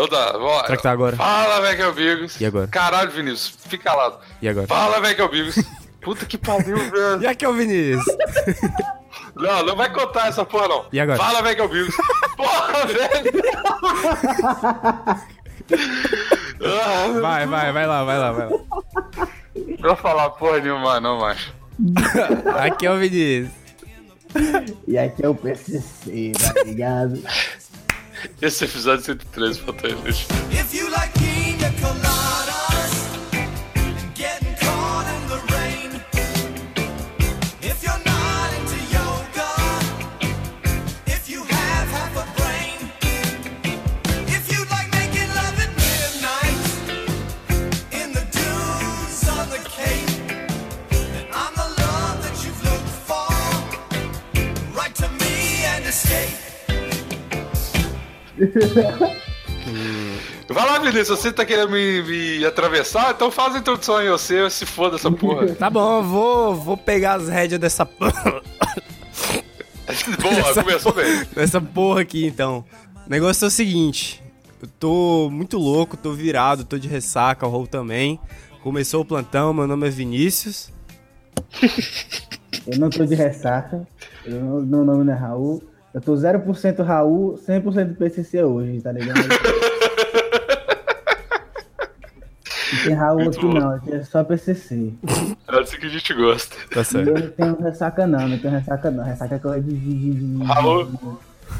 Então tá, bora. Será que tá agora? Fala, velho, que é o Bigos. E agora? Caralho, Vinícius, fica calado. E agora? Fala, velho, que é o Bigos. Puta que pariu, velho. E aqui é o Vinícius. Não, não vai contar essa porra, não. E agora? Fala, velho, que é o Bigos. Porra, velho. Vai, vai, vai lá, vai lá, vai lá. Não vou falar porra nenhuma, não, macho. Aqui é o Vinícius. E aqui é o PCC, tá ligado? Esse episódio 113, falta aí, Vai lá, Vinícius, você tá querendo me, me atravessar? Então faz a introdução aí, você se foda essa porra. Tá bom, eu vou, vou pegar as rédeas dessa porra. Boa, começou bem. dessa porra aqui então. O negócio é o seguinte: eu tô muito louco, tô virado, tô de ressaca, o Raul também. Começou o plantão, meu nome é Vinícius. Eu não tô de ressaca. Meu nome não é Raul. Eu tô 0% Raul, 100% PCC hoje, tá ligado? Não tem Raul Muito aqui bom. não, aqui é só PCC. É assim que a gente gosta. Tá Eu certo. não tenho ressaca não, não tenho ressaca não. Ressaca é coisa de, de, de, de, Raul.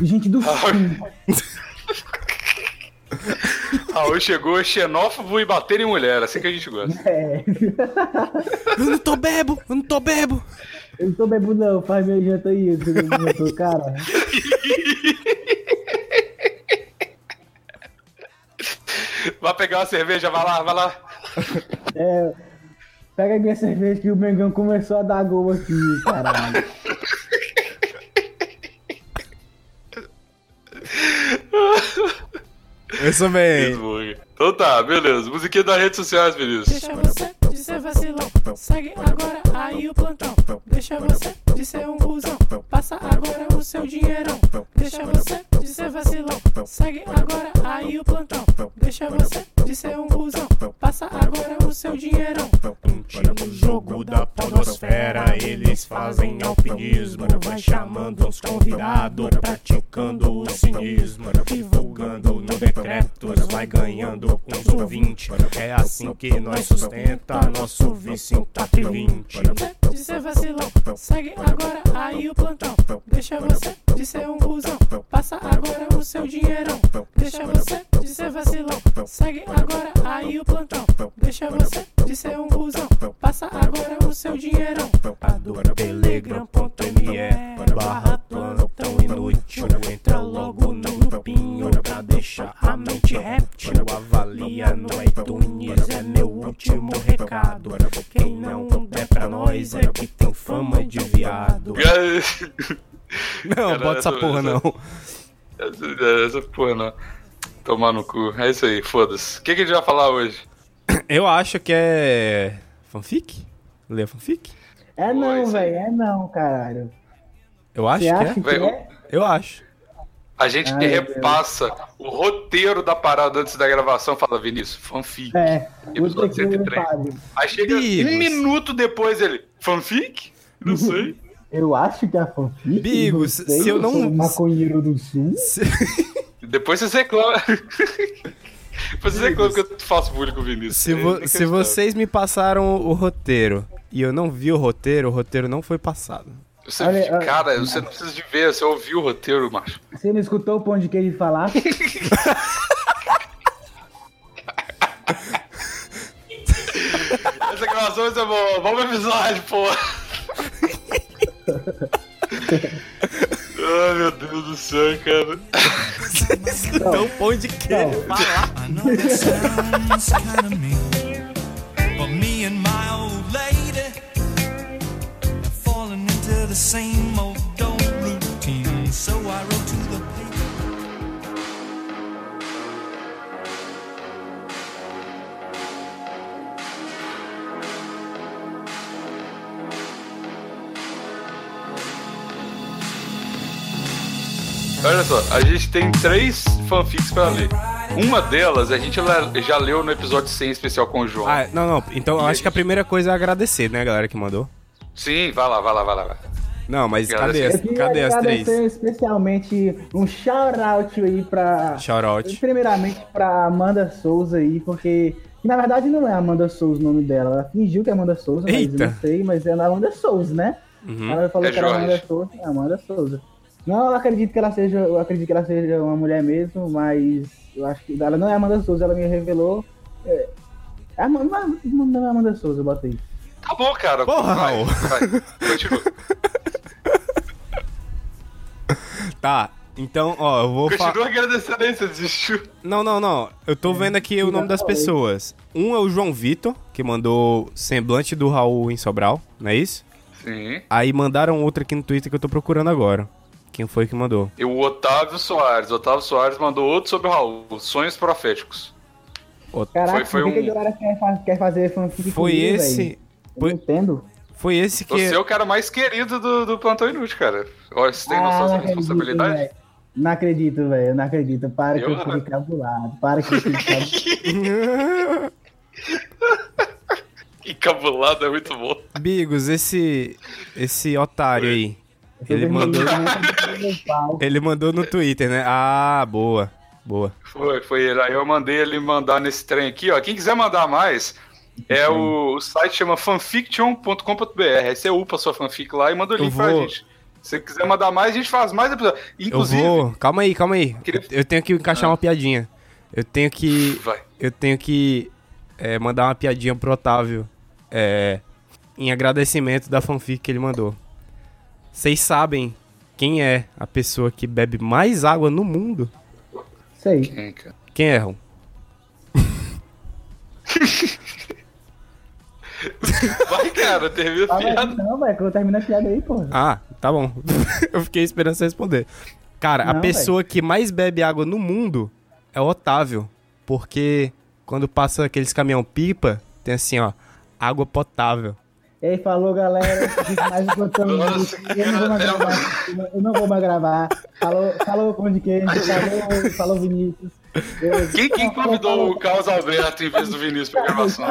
gente do Raul. sul. Raul chegou xenófobo e bater em mulher, assim que a gente gosta. É. Eu não tô bebo, eu não tô bebo. Eu não tô bebo não, faz meu janta aí, você não jantou, cara. Vai pegar uma cerveja, vai lá, vai lá. É, pega minha cerveja que o Mengão começou a dar gol aqui, caralho. Eu sou bem. Então tá, beleza. Musiquinha das redes sociais, Vinícius. Deixa você de ser vacilão. Segue agora aí o plantão. Deixa você de ser um busão. Passa agora o seu dinheirão. Deixa você de ser vacilão. Segue agora aí o plantão. Deixa você de ser um busão. Passa agora o seu dinheirão. No jogo da podosfera eles fazem alpinismo Vai chamando uns convidados, praticando o cinismo Divulgando no decretos, vai ganhando uns ouvintes É assim que nós sustenta nosso vício em TAP 20 De ser vacilão. Segue agora aí o plantão. Deixa você de ser um busão. Passa agora o seu dinheirão. Deixa você de ser vacilão. Segue agora aí o plantão. Deixa você de ser um busão. Passa agora o seu dinheirão. do telegram.me barra plantão inútil Entra logo no grupinho pra deixar a mente réptil Avalia no iTunes é meu último recado Quem não der pra nós é que tem fama de viado Não, bota essa essa- porra não. Essa, essa porra não. Tomar no cu. É isso aí, foda-se. O que, que a gente vai falar hoje? Eu acho que é. Fanfic? Lê a fanfic? É não, velho, é não, caralho. Eu acho Você que acha é. que é? Eu acho. A gente Ai, repassa o roteiro da parada antes da gravação. Fala, Vinícius, fanfic. É, Episódio puta que 103. pariu. Aí chega Bigos. um minuto depois ele, fanfic? Não sei. Eu acho que é a fanfic. Bigos, não sei, se eu não- um maconheiro do sul. Depois você reclama. Depois você reclama que eu faço bullying com o Vinícius. Se, É vo- se vocês me passaram o roteiro e eu não vi o roteiro, o roteiro não foi passado. Você, Olha, cara, você não precisa de ver, você ouviu o roteiro, macho. Você não escutou o pão de queijo falar? Essa gravação vai ser boa. Vamos pro episódio, pô. Ai, meu Deus do céu, cara. Então, pão de queijo. I the same old old routine. So I wrote to the paper. Olha só, a gente tem três fanfics pra ler. Uma delas a gente já leu no episódio 100 especial com o João. Ah, não, não. Então eu acho que a primeira coisa é agradecer, né, galera que mandou. Sim, vai lá, vai lá, vai lá. Não, mas cadê, as, cadê as três? especialmente um shout-out aí pra... Shout out. Primeiramente pra Amanda Souza aí, porque... que, Na verdade não é Amanda Souza o nome dela. Ela fingiu que é Amanda Souza, mas Eita. eu não sei, mas é Amanda Souza, né? Uhum. Ela falou É que era Jorge. Amanda Souza, é Amanda Souza. Não, eu acredito que ela seja, eu acredito que ela seja uma mulher mesmo, mas eu acho que ela não é Amanda Souza, ela me revelou. É, é Amanda, não é Amanda Souza, eu botei. Tá bom, cara. Porra, vai, Raul. vai. Continua. Tá, então, ó, eu vou falar. Continua agradecendo aí, você desistiu. Não, não, não. Eu tô vendo aqui o nome das pessoas. Um é o João Vitor, que mandou semblante do Raul em Sobral, não é isso? Sim. Aí mandaram outro aqui no Twitter que eu tô procurando agora. Quem foi que mandou? E o Otávio Soares. O Otávio Soares mandou outro sobre o Raul. Sonhos proféticos. Caraca, Foi- foi um- que a galera quer, fa- quer fazer fanfic Foi comigo, esse. velho? Eu Foi, não entendo. foi esse que. Você é o cara mais querido do, do Plantão Inútil, cara. Olha, você tem Ah, noção não da acredito, responsabilidade? velho. Não acredito, velho. eu Não acredito. Para que Eu- eu fique cabulado. Para que eu fique cabulado. Encabulado é muito bom. Bigos, esse. Esse otário aí. Eu Ele mandou. Ele mandou no Twitter, né? Ah, boa. Boa. Foi, foi ele. Aí eu mandei ele mandar nesse trem aqui, ó. Quem quiser mandar mais, é o, o site chama fanfiction.com.br. Aí você upa sua fanfic lá e manda o Eu link pra vou- gente. Se você quiser mandar mais, a gente faz mais episódios. Eu Inclusive. vou. Calma aí, calma aí. Queria- Eu, eu tenho que encaixar uma piadinha. Eu tenho que. Vai. Eu tenho que é, mandar uma piadinha pro Otávio. É, em agradecimento da fanfic que ele mandou. Vocês sabem quem é a pessoa que bebe mais água no mundo? Sei. Quem, cara? Quem é, Ron? Vai, cara, termina a aí, piada. não, velho, que eu termino a piada aí, porra. Ah, tá bom. eu fiquei esperando você responder. Cara, a Não, pessoa que mais bebe água no mundo é o Otávio. Porque quando passa aqueles caminhão-pipa, tem assim, ó, água potável. E aí, falou, galera. Mais um Nossa, Eu não vou mais gravar. Eu não vou mais gravar. Falou, falou pão de queijo. Falou, falou Vinícius. Quem, quem convidou o Carlos Alberto em vez do Vinícius pra gravação?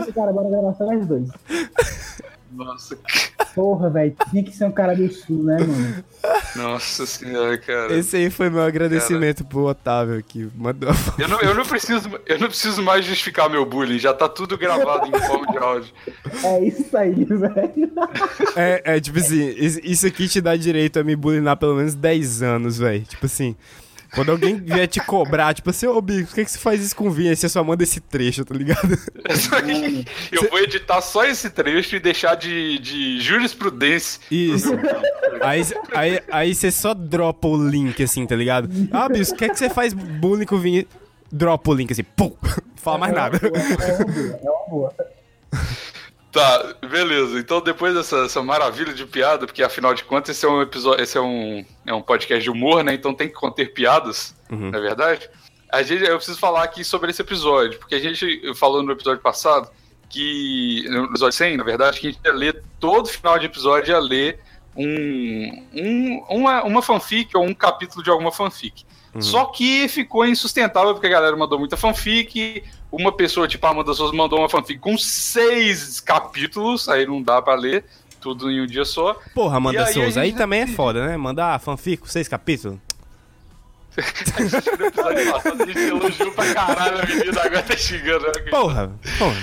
Esse cara, bora gravar só nós dois. Nossa, Porra, velho. Tinha que ser um cara do sul, né, mano? nossa senhora, cara. Esse aí foi meu agradecimento pro Otávio aqui. Mandou a foto. Eu não, eu, não preciso, eu não preciso mais justificar meu bullying, já tá tudo gravado em forma de áudio. É isso aí, velho. É, é, tipo assim, is- isso aqui te dá direito a me bulinar pelo menos 10 anos, velho. Tipo assim, quando alguém vier te cobrar, tipo assim, ô Bico, por que, que você faz isso com o Vinha? Aí você só manda esse trecho, tá ligado? Eu vou editar só esse trecho e deixar de, de jurisprudência. Isso. Aí, aí, aí você só dropa o link, assim, tá ligado? Ah, Bico, por que, que você faz bullying com o Vinha? Dropa o link, assim, pum! Fala mais nada. É uma boa, é uma boa. Tá, beleza. Então depois dessa essa maravilha de piada, porque afinal de contas esse é um episódio, esse é um, é um podcast de humor, né? Então tem que conter piadas, na verdade. A gente, eu preciso falar aqui sobre esse episódio, porque a gente falou no episódio passado que no episódio 100, na verdade, que a gente ia ler todo final de episódio ia ler um, um- uma, uma fanfic ou um capítulo de alguma fanfic. Só que ficou insustentável porque a galera mandou muita fanfic. Uma pessoa, tipo a Amanda Souza, mandou uma fanfic com seis capítulos, aí não dá pra ler tudo em um dia só. Porra, Amanda aí Souza, aí também é foda, né? Mandar fanfic com seis capítulos. A gente elogiou pra caralho a menina, agora tá xingando. né? Porra, porra.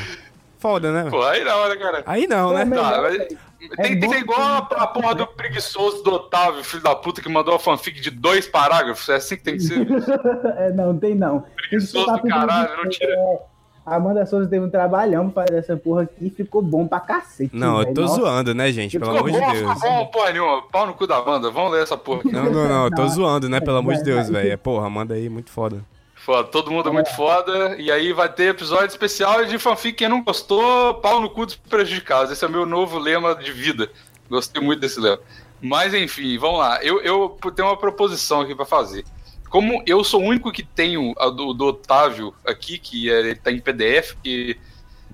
Foda, né? Pô, aí não, né, cara? Aí não, né? Tá, mas- É tem, tem que ser igual a, a porra do preguiçoso do Otávio, filho da puta, que mandou uma fanfic de dois parágrafos. É assim que tem que ser. É, não, tem não. Preguiçoso do caralho, não tira. É, a Amanda Souza teve um trabalhão pra fazer essa porra aqui e ficou bom pra cacete. Não, eu velho. tô Nossa. zoando, né, gente? Pelo Ficou amor de Deus. ficou bom, porra nenhuma. Pau no cu da Amanda. Vamos ler essa porra aqui. Não, não, não, eu tô Não. zoando, né? Pelo amor de Deus, velho. É, Porra, manda aí, muito foda. Foda, todo mundo é muito foda. E aí vai ter episódio especial de fanfic. Quem não gostou, pau no cu dos prejudicados. Esse é o meu novo lema de vida. Gostei muito desse lema. Mas enfim, vamos lá. Eu, eu tenho uma proposição aqui pra fazer. Como eu sou o único que tenho a do, do Otávio aqui, que é, ele tá em PDF, que.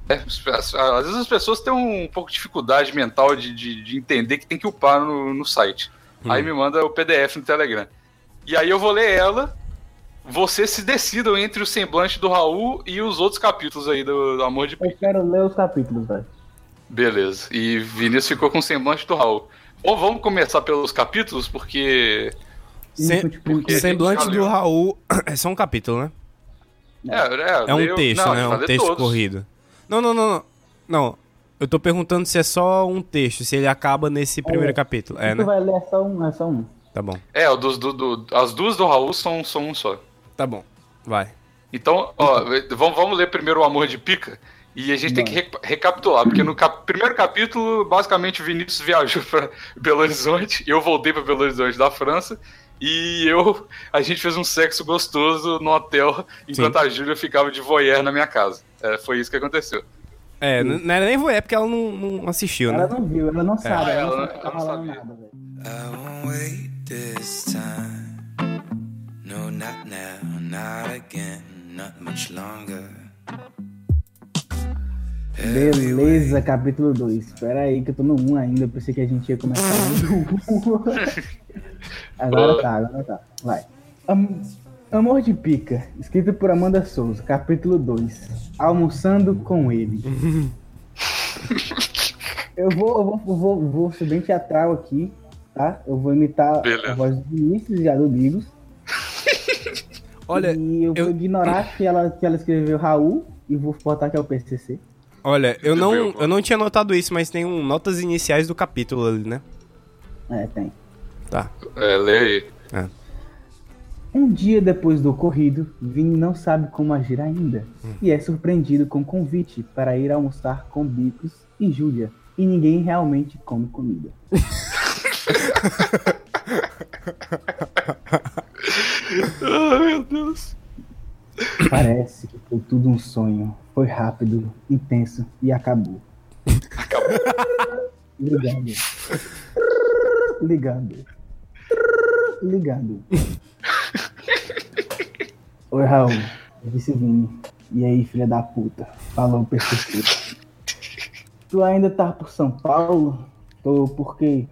é, às vezes as pessoas têm um pouco de dificuldade mental de, de, de entender que tem que upar no, no site. Aí me manda o PDF no Telegram. E aí eu vou ler ela, vocês se decidam entre o semblante do Raul e os outros capítulos aí do, do Amor de Eu Pica. quero ler os capítulos, velho. Beleza. E Vinícius ficou com o semblante do Raul. Bom, vamos começar pelos capítulos, porque. Sem- Input, porque- O semblante do. Raul é só um capítulo, né? É, é, É um texto, não, né? É um texto todos. corrido. Não, não, não, não. Não. Eu tô perguntando se é só um texto, se ele acaba nesse primeiro É. capítulo. É, tu né? vai ler é só um, é só um. Tá bom. É, o dos, do, do- as duas do Raul são, são um só. Tá bom. Vai. Então, ó, vamos, vamos ler primeiro o Amor de Pica. E a gente tem que re- recapitular, porque no cap- primeiro capítulo, basicamente, o Vinícius viajou para Belo Horizonte, eu voltei para Belo Horizonte da França, e eu, a gente fez um sexo gostoso no hotel, enquanto a Júlia ficava de voyeur na minha casa. É, foi isso que aconteceu. É, não era nem voé porque ela não, não assistiu, Ela né? não viu, ela não sabe, Ah, ela, ela- não sabe ela não sabia. nada, velho. I won't wait this time. No, not now, not again, not much longer. Beleza, capítulo 2. Espera aí que eu tô no 1 ainda, eu pensei que a gente ia começar no 1. agora tá, agora tá. Vai. Am- Amor de Pica, escrito por Amanda Souza, capítulo 2. Almoçando com ele. eu vou, eu vou, eu vou, vou ser bem teatral aqui, tá? Eu vou imitar Beleza. a voz do Vinícius e a do Bigos. Olha, e eu, eu- vou ignorar que ela, que ela escreveu Raul e vou botar que é o PCC. olha, eu não, eu não tinha notado isso, mas tem um notas iniciais do capítulo ali, né? É, tem. Tá. É, lê aí. Um dia depois do ocorrido, Vini não sabe como agir ainda e é surpreendido com convite para ir almoçar com Bicos e Júlia. E ninguém realmente come comida. Ai, meu Deus. Parece que foi tudo um sonho. Foi rápido, intenso e acabou. Acabou. Ligando. Ligando. Ligando. Oi, Raul. Disse Vini. E aí, filha da puta? Falou PCC. Tu ainda tá por São Paulo? Tô, por quê?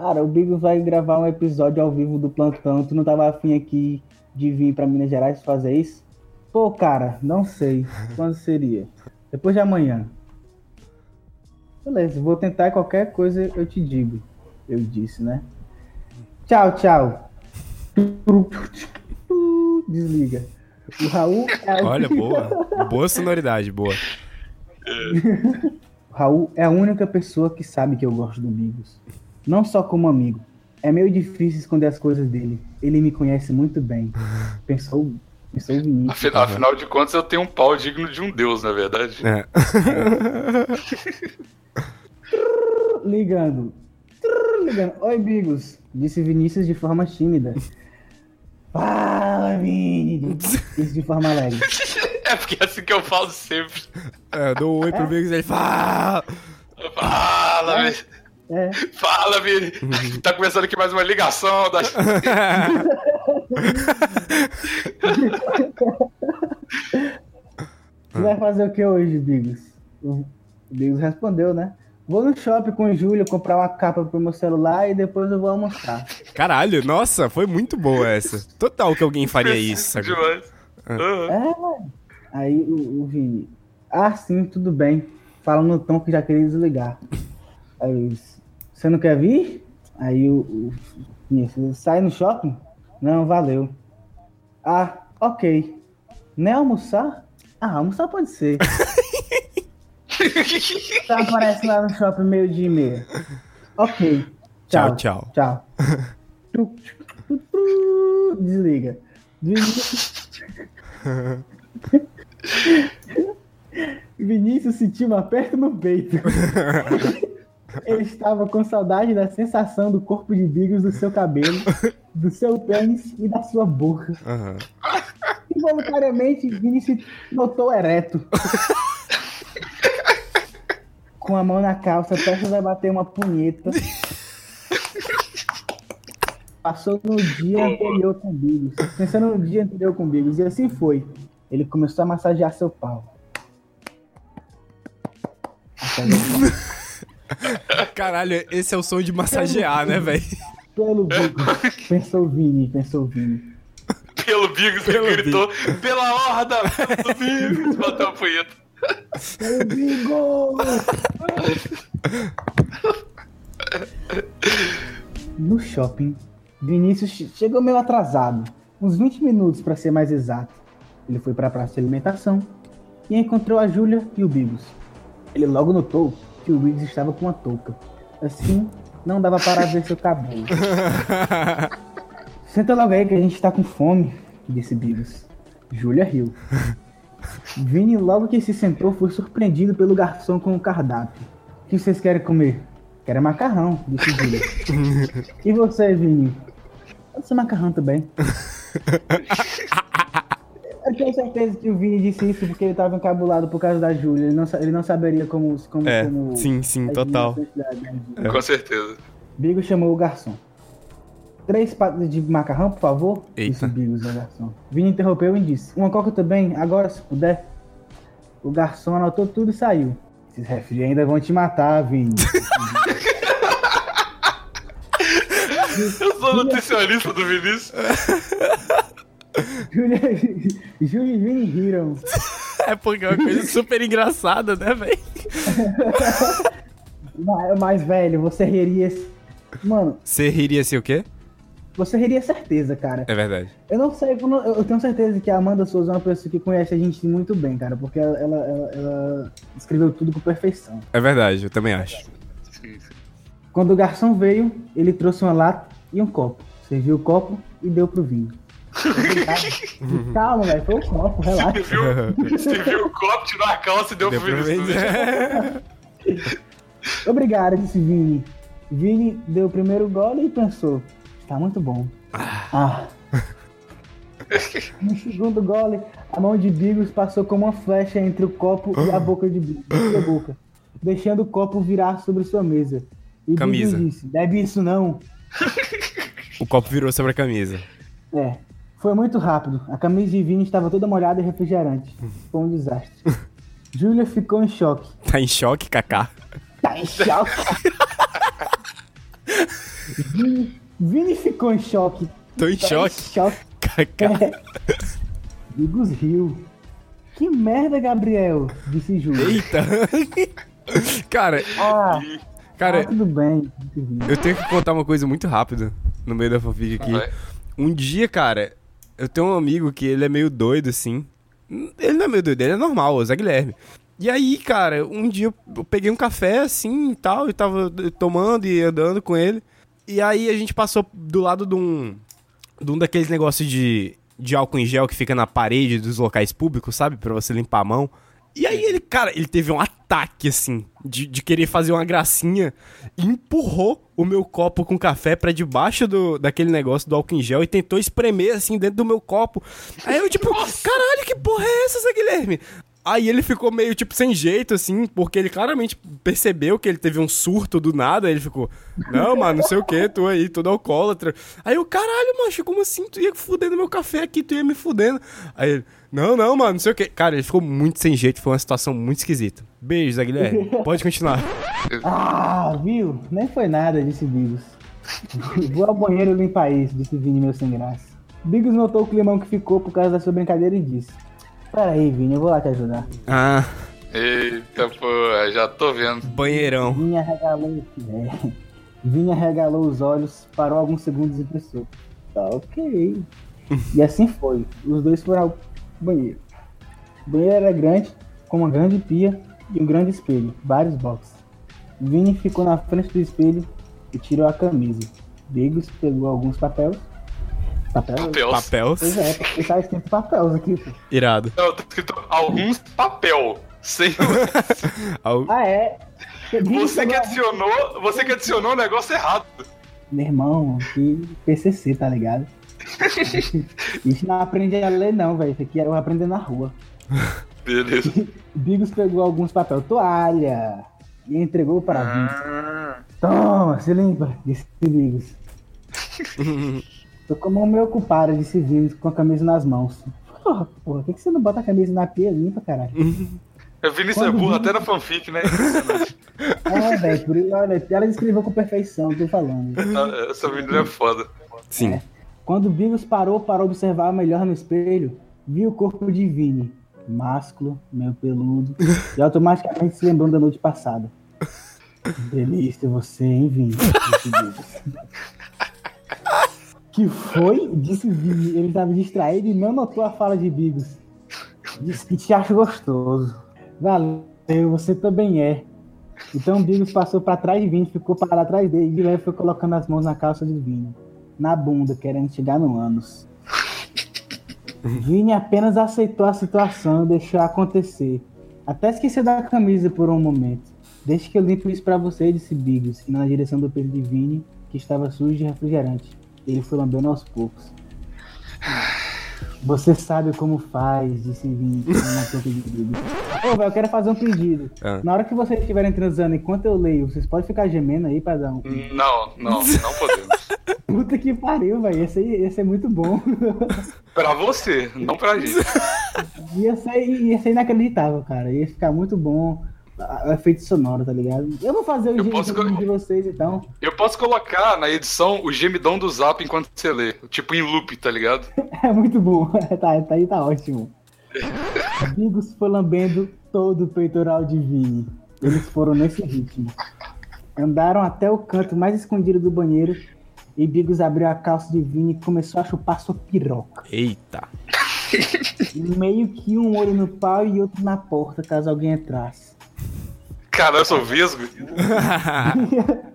Cara, o Bigos vai gravar um episódio ao vivo do plantão. Tu não tava afim aqui de vir pra Minas Gerais fazer isso? Pô, cara, não sei. Quando seria? Depois de amanhã. Beleza, vou tentar qualquer coisa, eu te digo. Eu disse, né? Tchau, tchau. Desliga. O Raul é a Olha, boa. Boa sonoridade, boa. O Raul é a única pessoa que sabe que eu gosto do Bigos. Não só como amigo. É meio difícil esconder as coisas dele. Ele me conhece muito bem. Pensou, pensou o Vinícius. Afinal, afinal de contas, eu tenho um pau digno de um deus, na verdade. É. Ligando. Ligando. Oi, Bigos. Disse Vinícius de forma tímida. Fala, Vini. Disse de forma alegre. É porque é assim que eu falo sempre. É, eu dou um oi pro Biggs e ele fala. Fala, Vini. É. Fala, Vini. Tá começando aqui mais uma ligação da. Você vai fazer o que hoje, Bigos? O Bigos respondeu, né? Vou no shopping com o Júlio comprar uma capa pro meu celular e depois eu vou almoçar. Caralho, nossa, foi muito boa essa. Total que alguém faria isso, sabe? Demais. Aham. É, mano. Aí o, o Vini. Ah, sim, tudo bem. Fala no tom que já queria desligar. Aí eu disse, você não quer vir? Aí o, o Vinícius, sai no shopping? Não, valeu. Ah, ok. Nem almoçar? Ah, almoçar pode ser. Tá aparece lá no shopping meio dia e meia. Ok. Tchau, Tchau, tchau. Tchau. Desliga. Vinícius... Vinícius sentiu um aperto no peito. Ele estava com saudade da sensação do corpo de Bigos do seu cabelo, do seu pênis e da sua boca. Aham. Involuntariamente, Vinícius notou ereto. Com a mão na calça, prestes a bater uma punheta. Passou no dia anterior com Bigos. Pensando no dia anterior com Bigos. E assim foi. Ele começou a massagear seu pau. Caralho, esse é o som de massagear, né, velho? Pelo Bigos. Pensou Vini, pensou Vini. Pelo Bigos, Pelo ele gritou, pela horda, pelo Bigos, bateu a punheta. Meu bingo! No shopping, Vinícius che- chegou meio atrasado, uns 20 minutos para ser mais exato. Ele foi para a praça de alimentação e encontrou a Júlia e o Bigos. Ele logo notou que o Bigos estava com uma touca. Assim, não dava para ver seu cabelo. Senta logo aí que a gente tá com fome, disse Bigos. Júlia riu. Vini, logo que se sentou, foi surpreendido pelo garçom com o cardápio. O que vocês querem comer? Quero macarrão, disse Júlia. e você, Vini? Pode ser macarrão também. Eu tenho certeza que o Vini disse isso porque ele estava encabulado por causa da Júlia. Ele não, ele não saberia como. como, É, como sim, sim, total. Júlia. Com certeza. Bigo chamou o garçom. Três pratos de macarrão, por favor? Eita. Disse Bigos ao garçom. Vini interrompeu e disse: Uma coca também, agora se puder. O garçom anotou tudo e saiu. Esses refri ainda vão te matar, Vini. Eu sou nutricionista do Vinícius. Júlia e Vini riram. É porque é uma coisa super engraçada, né, velho? Mas, mas, velho, você riria. Mano, Você riria assim o quê? você riria certeza, cara. É verdade. Eu não sei, eu tenho certeza que a Amanda Souza é uma pessoa que conhece a gente muito bem, cara, porque ela, ela, ela- ela escreveu tudo com perfeição. É verdade, eu também acho. Quando o garçom veio, ele trouxe uma lata e um copo. Serviu o copo e deu pro vinho. Calma, velho, foi o copo, relaxa. Você viu, você viu o copo, tirou a calça e deu, Deu pro Vinícius. ver. Obrigado, disse Vini. Vini deu o primeiro gole e pensou: tá muito bom. Ah. No segundo gole, a mão de Bigos passou como uma flecha entre o copo e a boca de Bigos, sua boca, deixando o copo virar sobre sua mesa. E Camisa. Bigos disse: bebe isso não. O copo virou sobre a camisa. É, foi muito rápido. A camisa de Vini estava toda molhada e refrigerante. Foi um desastre. Júlia ficou em choque. Tá em choque, Kaká? Tá em choque. Vini, Vini ficou em choque. Tô em Tá choque, Em choque. Kaká. Bigos riu. Que merda, Gabriel, disse Júlia. Eita. Cara, Ah, cara, ah, tudo bem. eu tenho que contar uma coisa muito rápida no meio da fanfic aqui. Um dia, cara, eu tenho um amigo que ele é meio doido, assim. Ele não é meio doido, ele é normal, o Zé Guilherme. E aí, cara, um dia eu peguei um café, assim, e tal, e tava tomando e andando com ele. E aí a gente passou do lado de um... De um daqueles negócios de, de álcool em gel que fica na parede dos locais públicos, sabe? Pra você limpar a mão. E aí ele, cara, ele teve um ataque, assim, de, de querer fazer uma gracinha e empurrou o meu copo com café pra debaixo do, daquele negócio do álcool em gel e tentou espremer, assim, dentro do meu copo. Aí eu, tipo, caralho, que porra é essa, Zé Guilherme? Aí ele ficou meio, tipo, sem jeito, assim, porque ele claramente percebeu que ele teve um surto do nada. Ele ficou, não, mano, não sei o que, tu aí, todo alcoólatra. Aí eu, caralho, macho, como assim? Tu ia fudendo meu café aqui, tu ia me fudendo. Aí ele, não, não, mano, não sei o que. Cara, ele ficou muito sem jeito, foi uma situação muito esquisita. Beijo, Zé Guilherme. Pode continuar. Ah, viu? Nem foi nada, disse Bigos. Vou ao banheiro limpar isso, disse Vini, meu sem graça. Bigos notou o climão que ficou por causa da sua brincadeira e disse: Peraí, Vini, eu vou lá te ajudar. Ah, Eita, pô, já tô vendo. banheirão. Vini arregalou, é. Vini arregalou os olhos, parou alguns segundos e pensou: Tá ok. e assim foi. Os dois foram ao banheiro. O banheiro era grande, com uma grande pia e um grande espelho, vários boxes. Vini ficou na frente do espelho e tirou a camisa. Bigos pegou alguns papéis. Papéis? Papel. Papéis. Pois é, porque tá escrito papéis aqui. pô. Irado. Não, tá escrito alguns papel. Sem... Al- Ah, é? Bigos Você que pegou- adicionou, você que adicionou o negócio errado. Meu irmão, que PCC, tá ligado? Isso não aprende a ler, não, velho. Isso aqui eu aprender na rua. Beleza. Bigos pegou alguns papel toalha e entregou para. Ah, Toma, se limpa, disse Bigos. Tô como meio ocupado, disse Vini com a camisa nas mãos. Porra, porra, por que, que você não bota a camisa na pia limpa, caralho? o Vinícius é Quando burro vi- até na fanfic, né? É, velho, isso, olha, ela descreveu com perfeição, tô falando. Ah, Essa menina é foda. Sim. Quando Bigos parou para observar melhor no espelho, viu o corpo de Vini, másculo, meio peludo, e automaticamente se lembrou da noite passada. Delícia você, hein, Vini? Que foi? Disse. Ele estava distraído e não notou a fala de Bigos. Disse que te acho gostoso. Valeu, você também é. Então Bigos passou para trás de Vini, ficou parado atrás dele e leve foi colocando as mãos na calça de Vini. Na bunda, querendo chegar no ânus. Vini apenas aceitou a situação e deixou acontecer. Até esqueceu da camisa por um momento. Deixa que eu limpo isso pra você, disse Bigos, na direção do peito de Vini, que estava sujo de refrigerante. Ele foi lambendo aos poucos. Você sabe como faz, disse Vini, com uma touca de Bigos. Ô, velho, eu quero fazer um pedido. Ah. Na hora que vocês estiverem transando, enquanto eu leio, vocês podem ficar gemendo aí pra dar um. Não, não, não podemos. Puta que pariu, velho. Esse, aí- esse é muito bom. pra você, não pra gente. ia, ser, ia ser inacreditável, cara. Ia ficar muito bom. O efeito sonoro, tá ligado? Eu vou fazer o Eu posso de vocês, então. Eu posso colocar na edição o gemidão do zap enquanto você lê. Tipo em loop, tá ligado? É muito bom. tá, tá aí, tá ótimo. Bigos foi lambendo todo o peitoral de Vini. Eles foram nesse ritmo. Andaram até o canto mais escondido do banheiro e Bigos abriu a calça de Vini e começou a chupar sua piroca. Eita. Meio que um olho no pau e outro na porta, caso alguém entrasse. Cara, eu sou vesgo.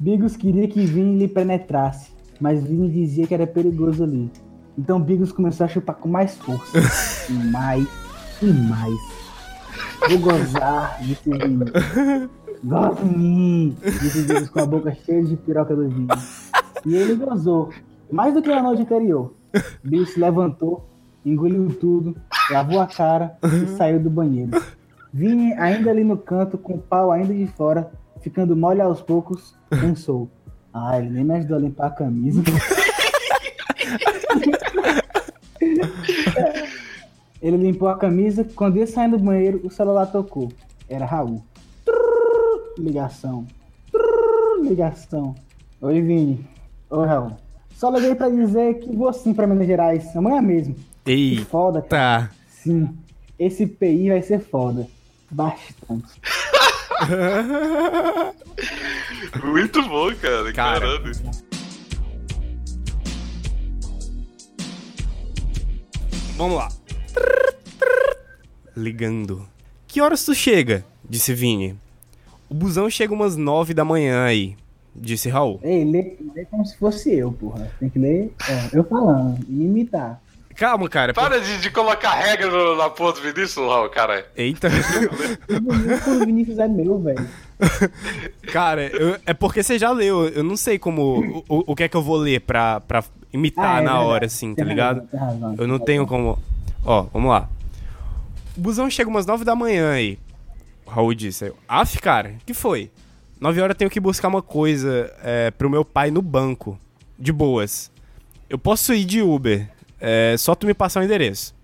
Bigos queria que Vini lhe penetrasse, mas Vini dizia que era perigoso ali. Então Bigos começou a chupar com mais força. e mais, e mais. Vou gozar, disse Vini. Goza em mim, disse Bigos com a boca cheia de piroca do Vini. E ele gozou, mais do que na noite anterior. Bigos se levantou, engoliu tudo, lavou a cara e saiu do banheiro. Vini, ainda ali no canto, com o pau ainda de fora, ficando mole aos poucos, pensou. Ah, ele nem me ajudou a limpar a camisa. ele limpou a camisa, quando ia saindo do banheiro, o celular tocou. Era Raul. Trrr, Ligação. Trrr, Ligação. Oi, Vini. Oi, Raul. Só liguei pra dizer que vou sim pra Minas Gerais, amanhã mesmo. Que Eita. foda, cara. Sim. Esse PI vai ser foda. Bastante. Muito bom, cara. Cara. Caramba. Vamos lá. Ligando. Que horas tu chega? Disse Vini. O busão chega umas nove da manhã aí. Disse Raul. Ei, lê, lê como se fosse eu, porra. Tem que ler é, eu falando e imitar. Calma, cara. Para de, de colocar regra no- na porra do Vinícius, Raul, cara. Eita. O Vinícius é meu, velho. cara, eu- é porque você já leu. Eu não sei como. O, o- o que é que eu vou ler pra, pra imitar Ah, é na hora, assim, tá Tem ligado? razão, tem razão. Eu não tenho como. Ó, vamos lá. O busão chega umas nove da manhã aí. O Raul disse. Aí, Af, cara, que foi? Nove horas eu tenho que buscar uma coisa é, pro meu pai no banco. De boas. Eu posso ir de Uber. É só tu me passar o endereço.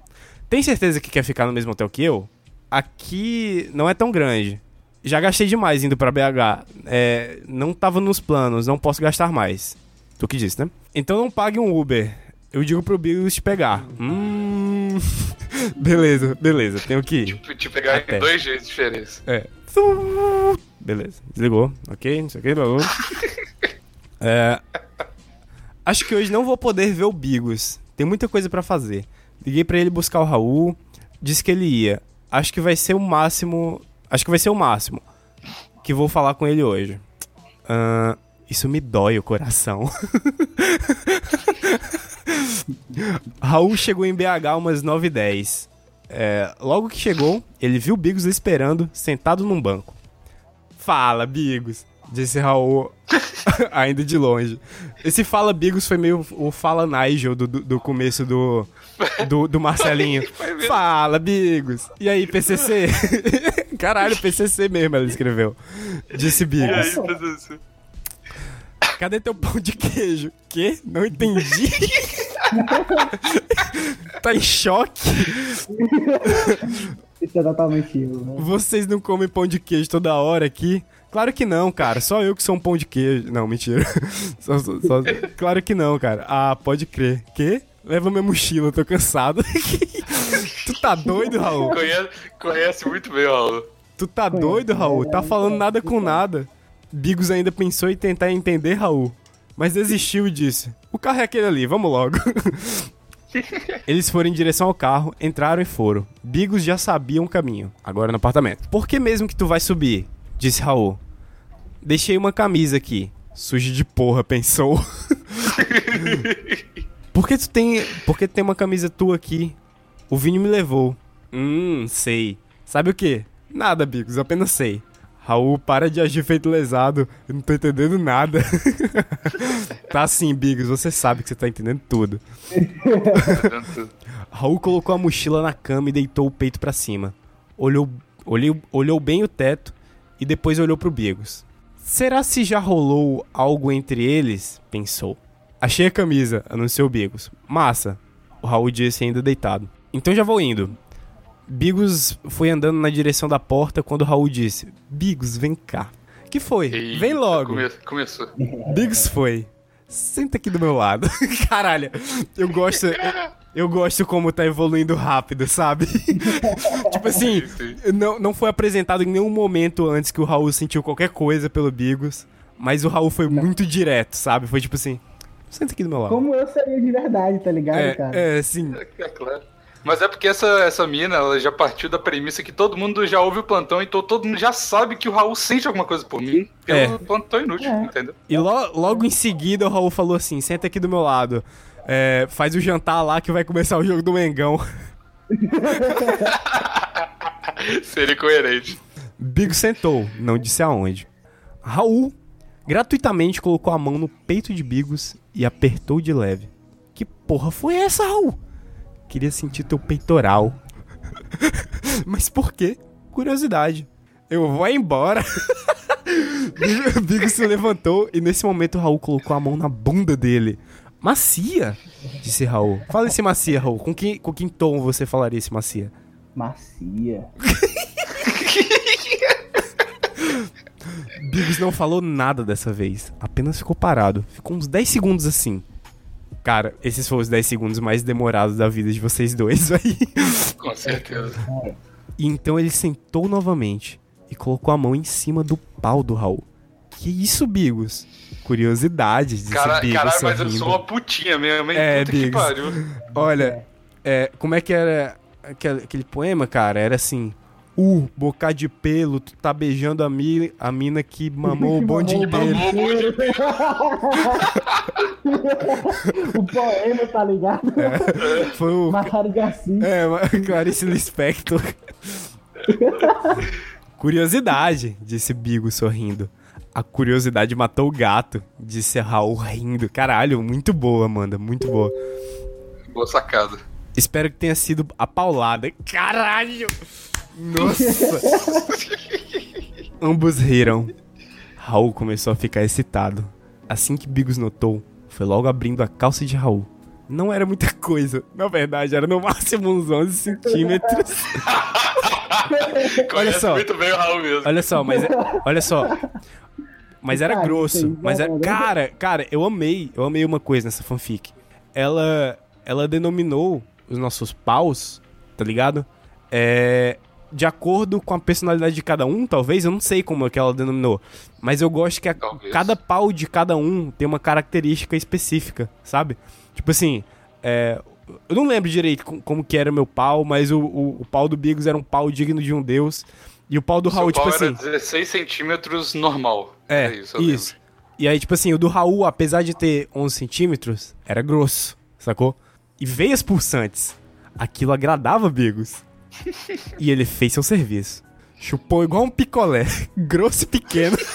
Tem certeza que quer ficar no mesmo hotel que eu? Aqui não é tão grande. Já gastei demais indo pra BH. É, não tava nos planos, não posso gastar mais. Tu que disse, né? Então não pague um Uber. Eu digo pro Bigos te pegar. Hum. beleza, beleza, tenho que ir. Te pegar Até. em dois jeitos diferentes. É. Beleza, desligou, ok, não sei o que, blá, blá. É, Acho que hoje não vou poder ver o Bigos. Tem muita coisa pra fazer. Liguei pra ele buscar o Raul, disse que ele ia. Acho que vai ser o máximo. Acho que vai ser o máximo que vou falar com ele hoje. Ahn, isso me dói o coração. Raul chegou em BH umas 9h10. É, logo que chegou, ele viu Bigos esperando, sentado num banco. Fala, Bigos, disse Raul, ainda de longe. Esse Fala Bigos foi meio o Fala Nigel do, do, do começo do, do, do Marcelinho. Fala, Bigos. E aí, PCC? Caralho, PCC mesmo, ela escreveu. Disse E Bigos. aí, PCC? Cadê teu pão de queijo? Quê? Não entendi. tá em choque? Isso é totalmente né? Vocês não comem pão de queijo toda hora aqui? Claro que não, cara. Só eu que sou um pão de queijo. Não, mentira. Só- só- só- Claro que não, cara. Ah, pode crer. Que? Leva minha mochila, eu tô cansado. tu tá doido, Raul? Conhece, conhece muito bem, Raul. Tu tá doido, Raul? Tá falando nada com nada. Bigos ainda pensou em tentar entender Raul, mas desistiu e disse: O carro é aquele ali, vamos logo. Eles foram em direção ao carro, entraram e foram. Bigos já sabiam o caminho, agora no apartamento. Por que mesmo que tu vai subir? Disse Raul. Deixei uma camisa aqui. Suja de porra, pensou. Por que tu tem. Por que tu tem uma camisa tua aqui? O Vini me levou. Hum, sei. Sabe o que? Nada, Bigos, apenas sei. Raul, para de agir feito lesado. Eu não tô entendendo nada. tá sim, Bigos, você sabe que você tá entendendo tudo. Raul colocou a mochila na cama e deitou o peito pra cima. Olhou, olhou, olhou bem o teto e depois olhou pro Bigos. Será se já rolou algo entre eles? Pensou. Achei a camisa, anunciou Bigos. Massa, o Raul disse ainda deitado. Então já vou indo. Bigos foi andando na direção da porta quando Raul disse: Bigos, vem cá. Que foi? Eita, vem logo. come- começou. Bigos foi. Senta aqui do meu lado. Caralho, eu gosto. Eu, gosto como tá evoluindo rápido, sabe? tipo assim, Sim, não, não foi apresentado em nenhum momento antes que o Raul sentiu qualquer coisa pelo Bigos. Mas o Raul foi muito direto, sabe? Foi tipo assim: senta aqui do meu lado. Como eu seria de verdade, tá ligado, É, cara? é, sim. É claro. Mas é porque essa, essa mina, ela já partiu da premissa que todo mundo já ouve o plantão, então todo mundo já sabe que o Raul sente alguma coisa por mim pelo É. plantão inútil, É. entendeu? E lo- logo em seguida o Raul falou assim: senta aqui do meu lado. É, faz o jantar lá que vai começar o jogo do Mengão. Seria coerente. Bigos sentou, não disse aonde. Raul gratuitamente colocou a mão no peito de Bigos e apertou de leve. Que porra foi essa, Raul? Queria sentir teu peitoral. Mas por quê? Curiosidade. Eu vou embora. Bigos se levantou e nesse momento Raul colocou a mão na bunda dele. Macia, disse Raul. Fala esse macia, Raul. Com que, com que tom você falaria esse macia? Macia. Biggs não falou nada dessa vez. Apenas ficou parado. Ficou uns 10 segundos assim. Cara, esses foram os 10 segundos mais demorados da vida de vocês dois aí. Com certeza. E então ele sentou novamente e colocou a mão em cima do pau do Raul. Que isso, Bigos? Curiosidade, disse Cara, Bigos caralho, mas eu sorrindo. sou uma putinha mesmo, hein? É, Puta que pariu. Olha, é, como é que era aquele, aquele poema, cara? Era assim... Uh, boca de pelo, tu tá beijando a, mi, a mina que mamou o bonde inteiro. o poema, tá ligado? Foi o, de Assis. É, Clarice Lispector. Curiosidade, disse Bigo sorrindo. A curiosidade matou o gato, disse Raul rindo. Caralho, muito boa, Amanda, muito boa. Boa sacada. Espero que tenha sido a paulada. Caralho! Nossa! Ambos riram. Raul começou a ficar excitado. Assim que Bigos notou, foi logo abrindo a calça de Raul. Não era muita coisa. Na verdade, era no máximo uns 11 centímetros. Conhece só. muito bem o Raul mesmo. Olha só, mas é- olha só. Mas era Cara, grosso. Mas era, cara, cara, eu amei, eu amei uma coisa nessa fanfic. Ela ela denominou os nossos paus, tá ligado? É de acordo com a personalidade de cada um, talvez, eu não sei como é que ela denominou, mas eu gosto que a- cada pau de cada um tem uma característica específica, sabe? Tipo assim, é, eu não lembro direito com- como que era o meu pau, mas o, o, o pau do Bigos era um pau digno de um deus. E o pau do Seu Raul, tipo pau assim. era 16 centímetros normal. É, Era isso. eu lembro. E aí, tipo assim, o do Raul, apesar de ter 11 centímetros, era grosso, sacou? E veias pulsantes. Aquilo agradava Bigos. e ele fez seu serviço. Chupou igual um picolé, grosso e pequeno.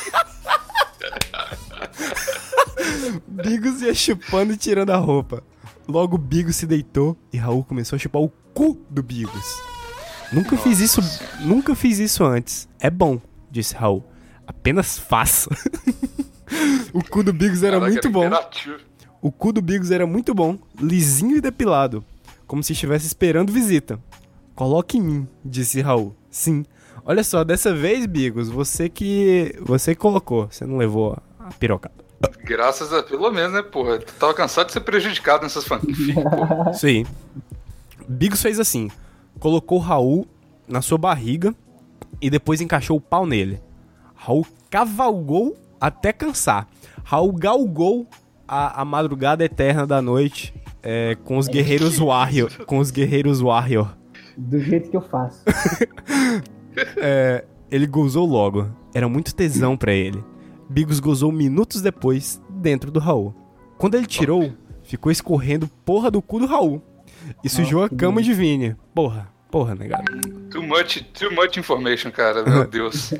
Bigos ia chupando e tirando a roupa. Logo, Bigos se deitou e Raul começou a chupar o cu do Bigos. Nunca fiz isso, nunca fiz isso antes. É bom, disse Raul. Apenas faça. o cu do Bigos era Caraca, muito bom. O cu do Bigos era muito bom, lisinho e depilado, como se estivesse esperando visita. Coloque em mim, disse Raul. Sim, Olha só, dessa vez, Bigos, você que. Você que colocou, você não levou a pirocada. Graças a pelo menos, né, porra? Tu tava cansado de ser prejudicado nessas fanfics. aí. Bigos fez assim: colocou o Raul na sua barriga e depois encaixou o pau nele. Raul cavalgou até cansar. Raul galgou a, a madrugada eterna da noite é, com os guerreiros Warrior. Com os guerreiros Warrior. Do jeito que eu faço. É, ele gozou logo. Era muito tesão pra ele. Bigos gozou minutos depois, dentro do Raul. Quando ele tirou, ficou escorrendo porra do cu do Raul. E sujou a cama de Vini. Porra, porra, negado. Too much, too much information, cara. Meu Deus.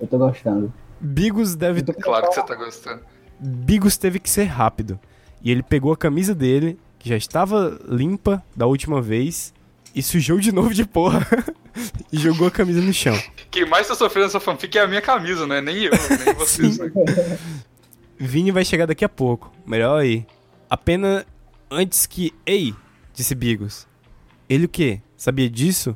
Eu tô gostando. Bigos deve. Claro que você tá gostando. Bigos teve que ser rápido. E ele pegou a camisa dele, que já estava limpa da última vez, e sujou de novo de porra. e jogou a camisa no chão. Quem mais tá sofrendo essa fanfic é a minha camisa, né? Nem eu, nem vocês. né? Vini vai chegar daqui a pouco. Melhor aí. Apenas antes que. Ei! Disse Bigos. Ele o quê? Sabia disso?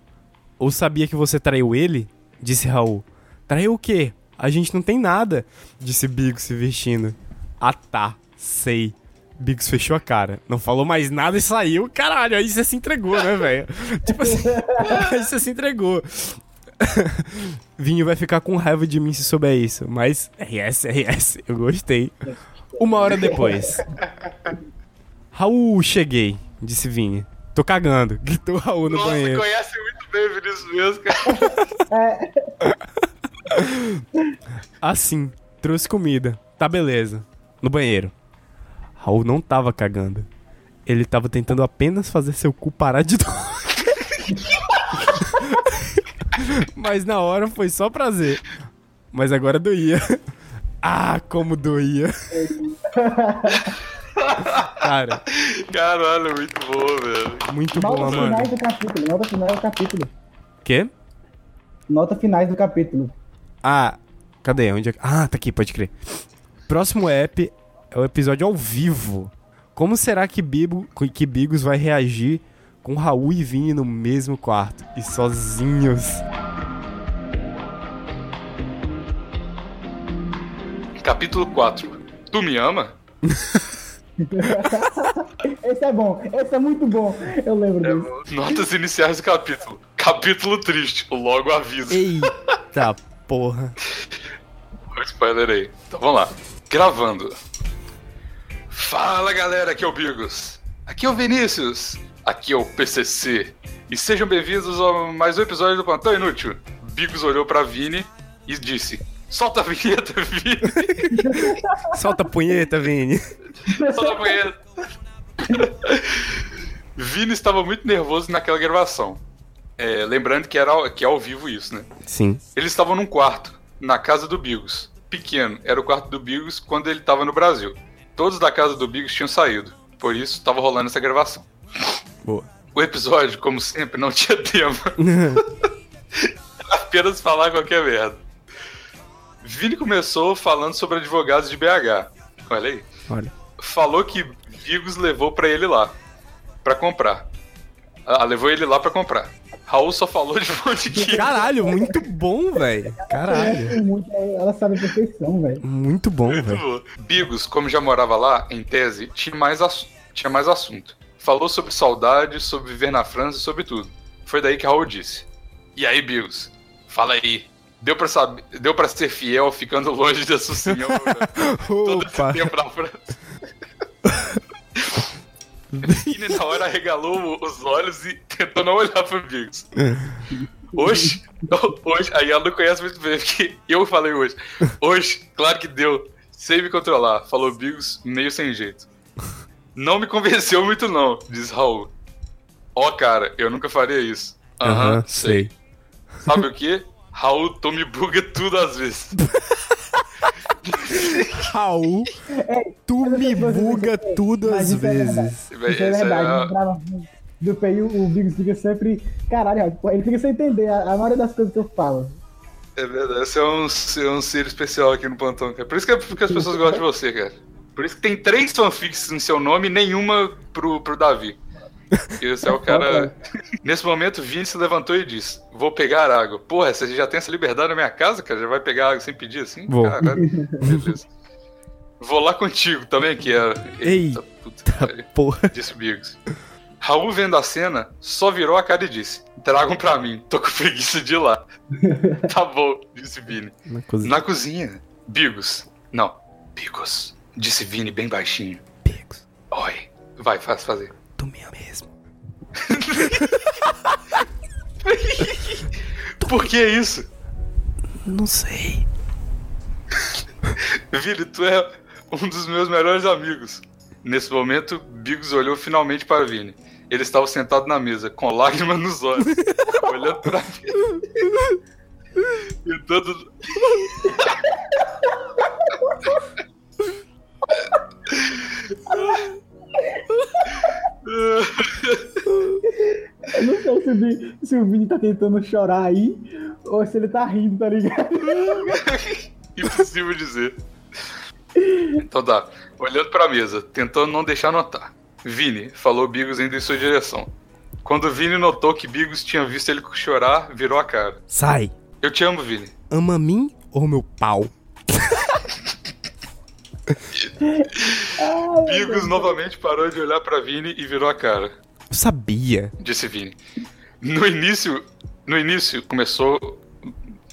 Ou sabia que você traiu ele? Disse Raul. Traiu o quê? A gente não tem nada. Disse Bigos se vestindo. Ah tá, sei. Bigos fechou a cara. Não falou mais nada e saiu. Caralho, aí você se entregou, né, velho? tipo assim. aí você se entregou. Vinho vai ficar com raiva de mim se souber isso. Mas RS, RS, eu gostei. Uma hora depois. Raul, cheguei, disse Vini. Tô cagando, gritou Raul no Nossa, banheiro. conhece muito bem Vinícius mesmo, cara. Assim, trouxe comida. Tá beleza. No banheiro. Raul não tava cagando. Ele tava tentando apenas fazer seu cu parar de doer. Mas na hora foi só prazer. Mas agora doía. Ah, como doía. Cara, Caralho, muito bom, velho. muito bom, Nota mano. finais do capítulo. Nota finais do capítulo. Quê? Nota finais do capítulo. Ah, cadê? Onde é... que- Ah, tá aqui, pode crer. Próximo app é o episódio ao vivo. Como será que, Bibo, que Bigos vai reagir com Raul e Vini no mesmo quarto e sozinhos? Capítulo 4. Tu me ama? Esse é bom. Esse é muito bom. Eu lembro disso. Notas iniciais do capítulo. Capítulo triste. O logo aviso. Eita porra. Spoiler aí. Então vamos lá. Gravando. Fala galera, aqui é o Bigos. Aqui é o Vinícius. Aqui é o PCC. E sejam bem-vindos a mais um episódio do Plantão Inútil. Bigos olhou pra Vini e disse: Solta a vinheta, Vini. Solta a punheta, Vini. Solta a vinheta. Vini estava muito nervoso naquela gravação. É, lembrando que era que é ao vivo isso, né? Sim. Eles estavam num quarto, na casa do Bigos. Pequeno, era o quarto do Bigos quando ele estava no Brasil. Todos da casa do Bigos tinham saído, por isso estava rolando essa gravação. Boa. O episódio, como sempre, não tinha tema. Apenas falar qualquer merda. Vini começou falando sobre advogados de BH. Olha aí. Olha. Falou que Bigos levou pra ele lá, pra comprar. Ah, levou ele lá pra comprar. Raul só falou de um monte de Caralho, muito bom, velho. Caralho. É muito- ela sabe a perfeição, velho. Muito bom, velho. Bigos, como já morava lá, em tese, tinha mais, tinha mais assunto. Falou sobre saudade, sobre viver na França e sobre tudo. Foi daí que Raul disse. E aí, Bigos? Fala aí. Deu pra, saber, deu pra ser fiel ficando longe da Sucinha todo esse tempo na França? Vini na hora arregalou os olhos e tentou não olhar pro Bigos. Hoje, hoje, aí ela não conhece muito bem, porque eu falei hoje. Hoje, claro que deu. Sei me controlar, falou Bigos, meio sem jeito. Não me convenceu muito não, diz Raul. Ó, cara, eu nunca faria isso. Aham, sei. Sabe o que? Raul, tu me buga tudo às vezes. Raul, tu me buga tudo às isso é verdade. vezes. Isso é é- verdade. grava- Do o Biggs fica sempre. Caralho, ele fica sem entender a, a maioria das coisas que eu falo. É verdade, você é um, é um ser especial aqui no plantão, cara. Por isso que, é porque as pessoas gostam de você, cara. Por isso que tem três fanfics em seu nome e nenhuma pro, pro Davi. Esse é o cara. Nesse momento, Vini se levantou e disse: Vou pegar água. Porra, você já tem essa liberdade na minha casa, cara? Já vai pegar água sem pedir assim? Vou. Beleza. Vou lá contigo também, que é. Eita. puta que pariu. Porra. Disse o Bigos. Raul, vendo a cena, só virou a cara e disse: Tragam pra mim, tô com preguiça de ir lá. tá bom, disse Vini. Na cozinha. Na cozinha, Bigos. Não, Bigos, disse Vini bem baixinho. Bigos. Oi, vai, faz fazer. Tu me ama mesmo. Por que isso? Não sei. Vini, tu é um dos meus melhores amigos. Nesse momento, Bigos olhou finalmente para Vini. Ele estava sentado na mesa, com lágrimas nos olhos, olhando para Vini. E todo. Eu não sei se o, Vini, se o Vini tá tentando chorar aí ou se ele tá rindo, tá ligado? Impossível dizer. Então tá, olhando pra mesa, tentando não deixar notar. Vini, falou Bigos indo em sua direção. Quando Vini notou que Bigos tinha visto ele chorar, virou a cara. Sai. Eu te amo, Vini. Ama mim ou meu pau? Bigos novamente parou de olhar pra Vini e virou a cara. Eu sabia. Disse Vini. No início, no início começou.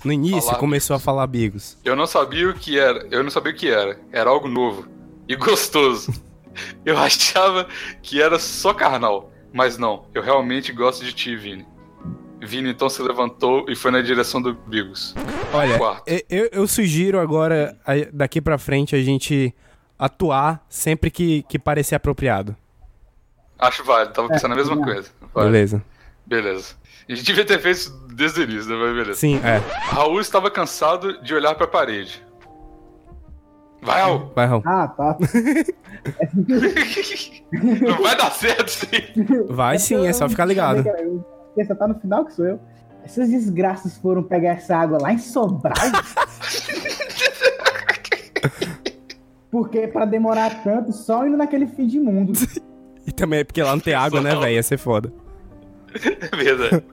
No início Falar começou a falar Bigos. Eu não sabia o que era. Eu não sabia o que era. Era algo novo e gostoso. Eu achava que era só carnal, mas não. Eu realmente gosto de ti, Vini. Vini então se levantou e foi na direção do Bigos. Olha, eu, eu- sugiro agora, a- daqui pra frente, a gente atuar sempre que, que parecer apropriado. Acho válido, tava pensando a mesma não. coisa. Vai. Beleza? Beleza. A gente devia ter feito isso desde o início, né? Mas beleza. Sim, é. Raul estava cansado de olhar pra parede. Vai, Raul! Vai, Raul. Ah, tá. Não vai dar certo sim! Vai sim, é só ficar ligado. Você tá no final que sou eu. Essas desgraças foram pegar essa água lá em Sobral? Porque pra demorar tanto, só indo naquele fim de mundo. E também é porque lá não tem água, né, velho? Ia ser foda. É verdade.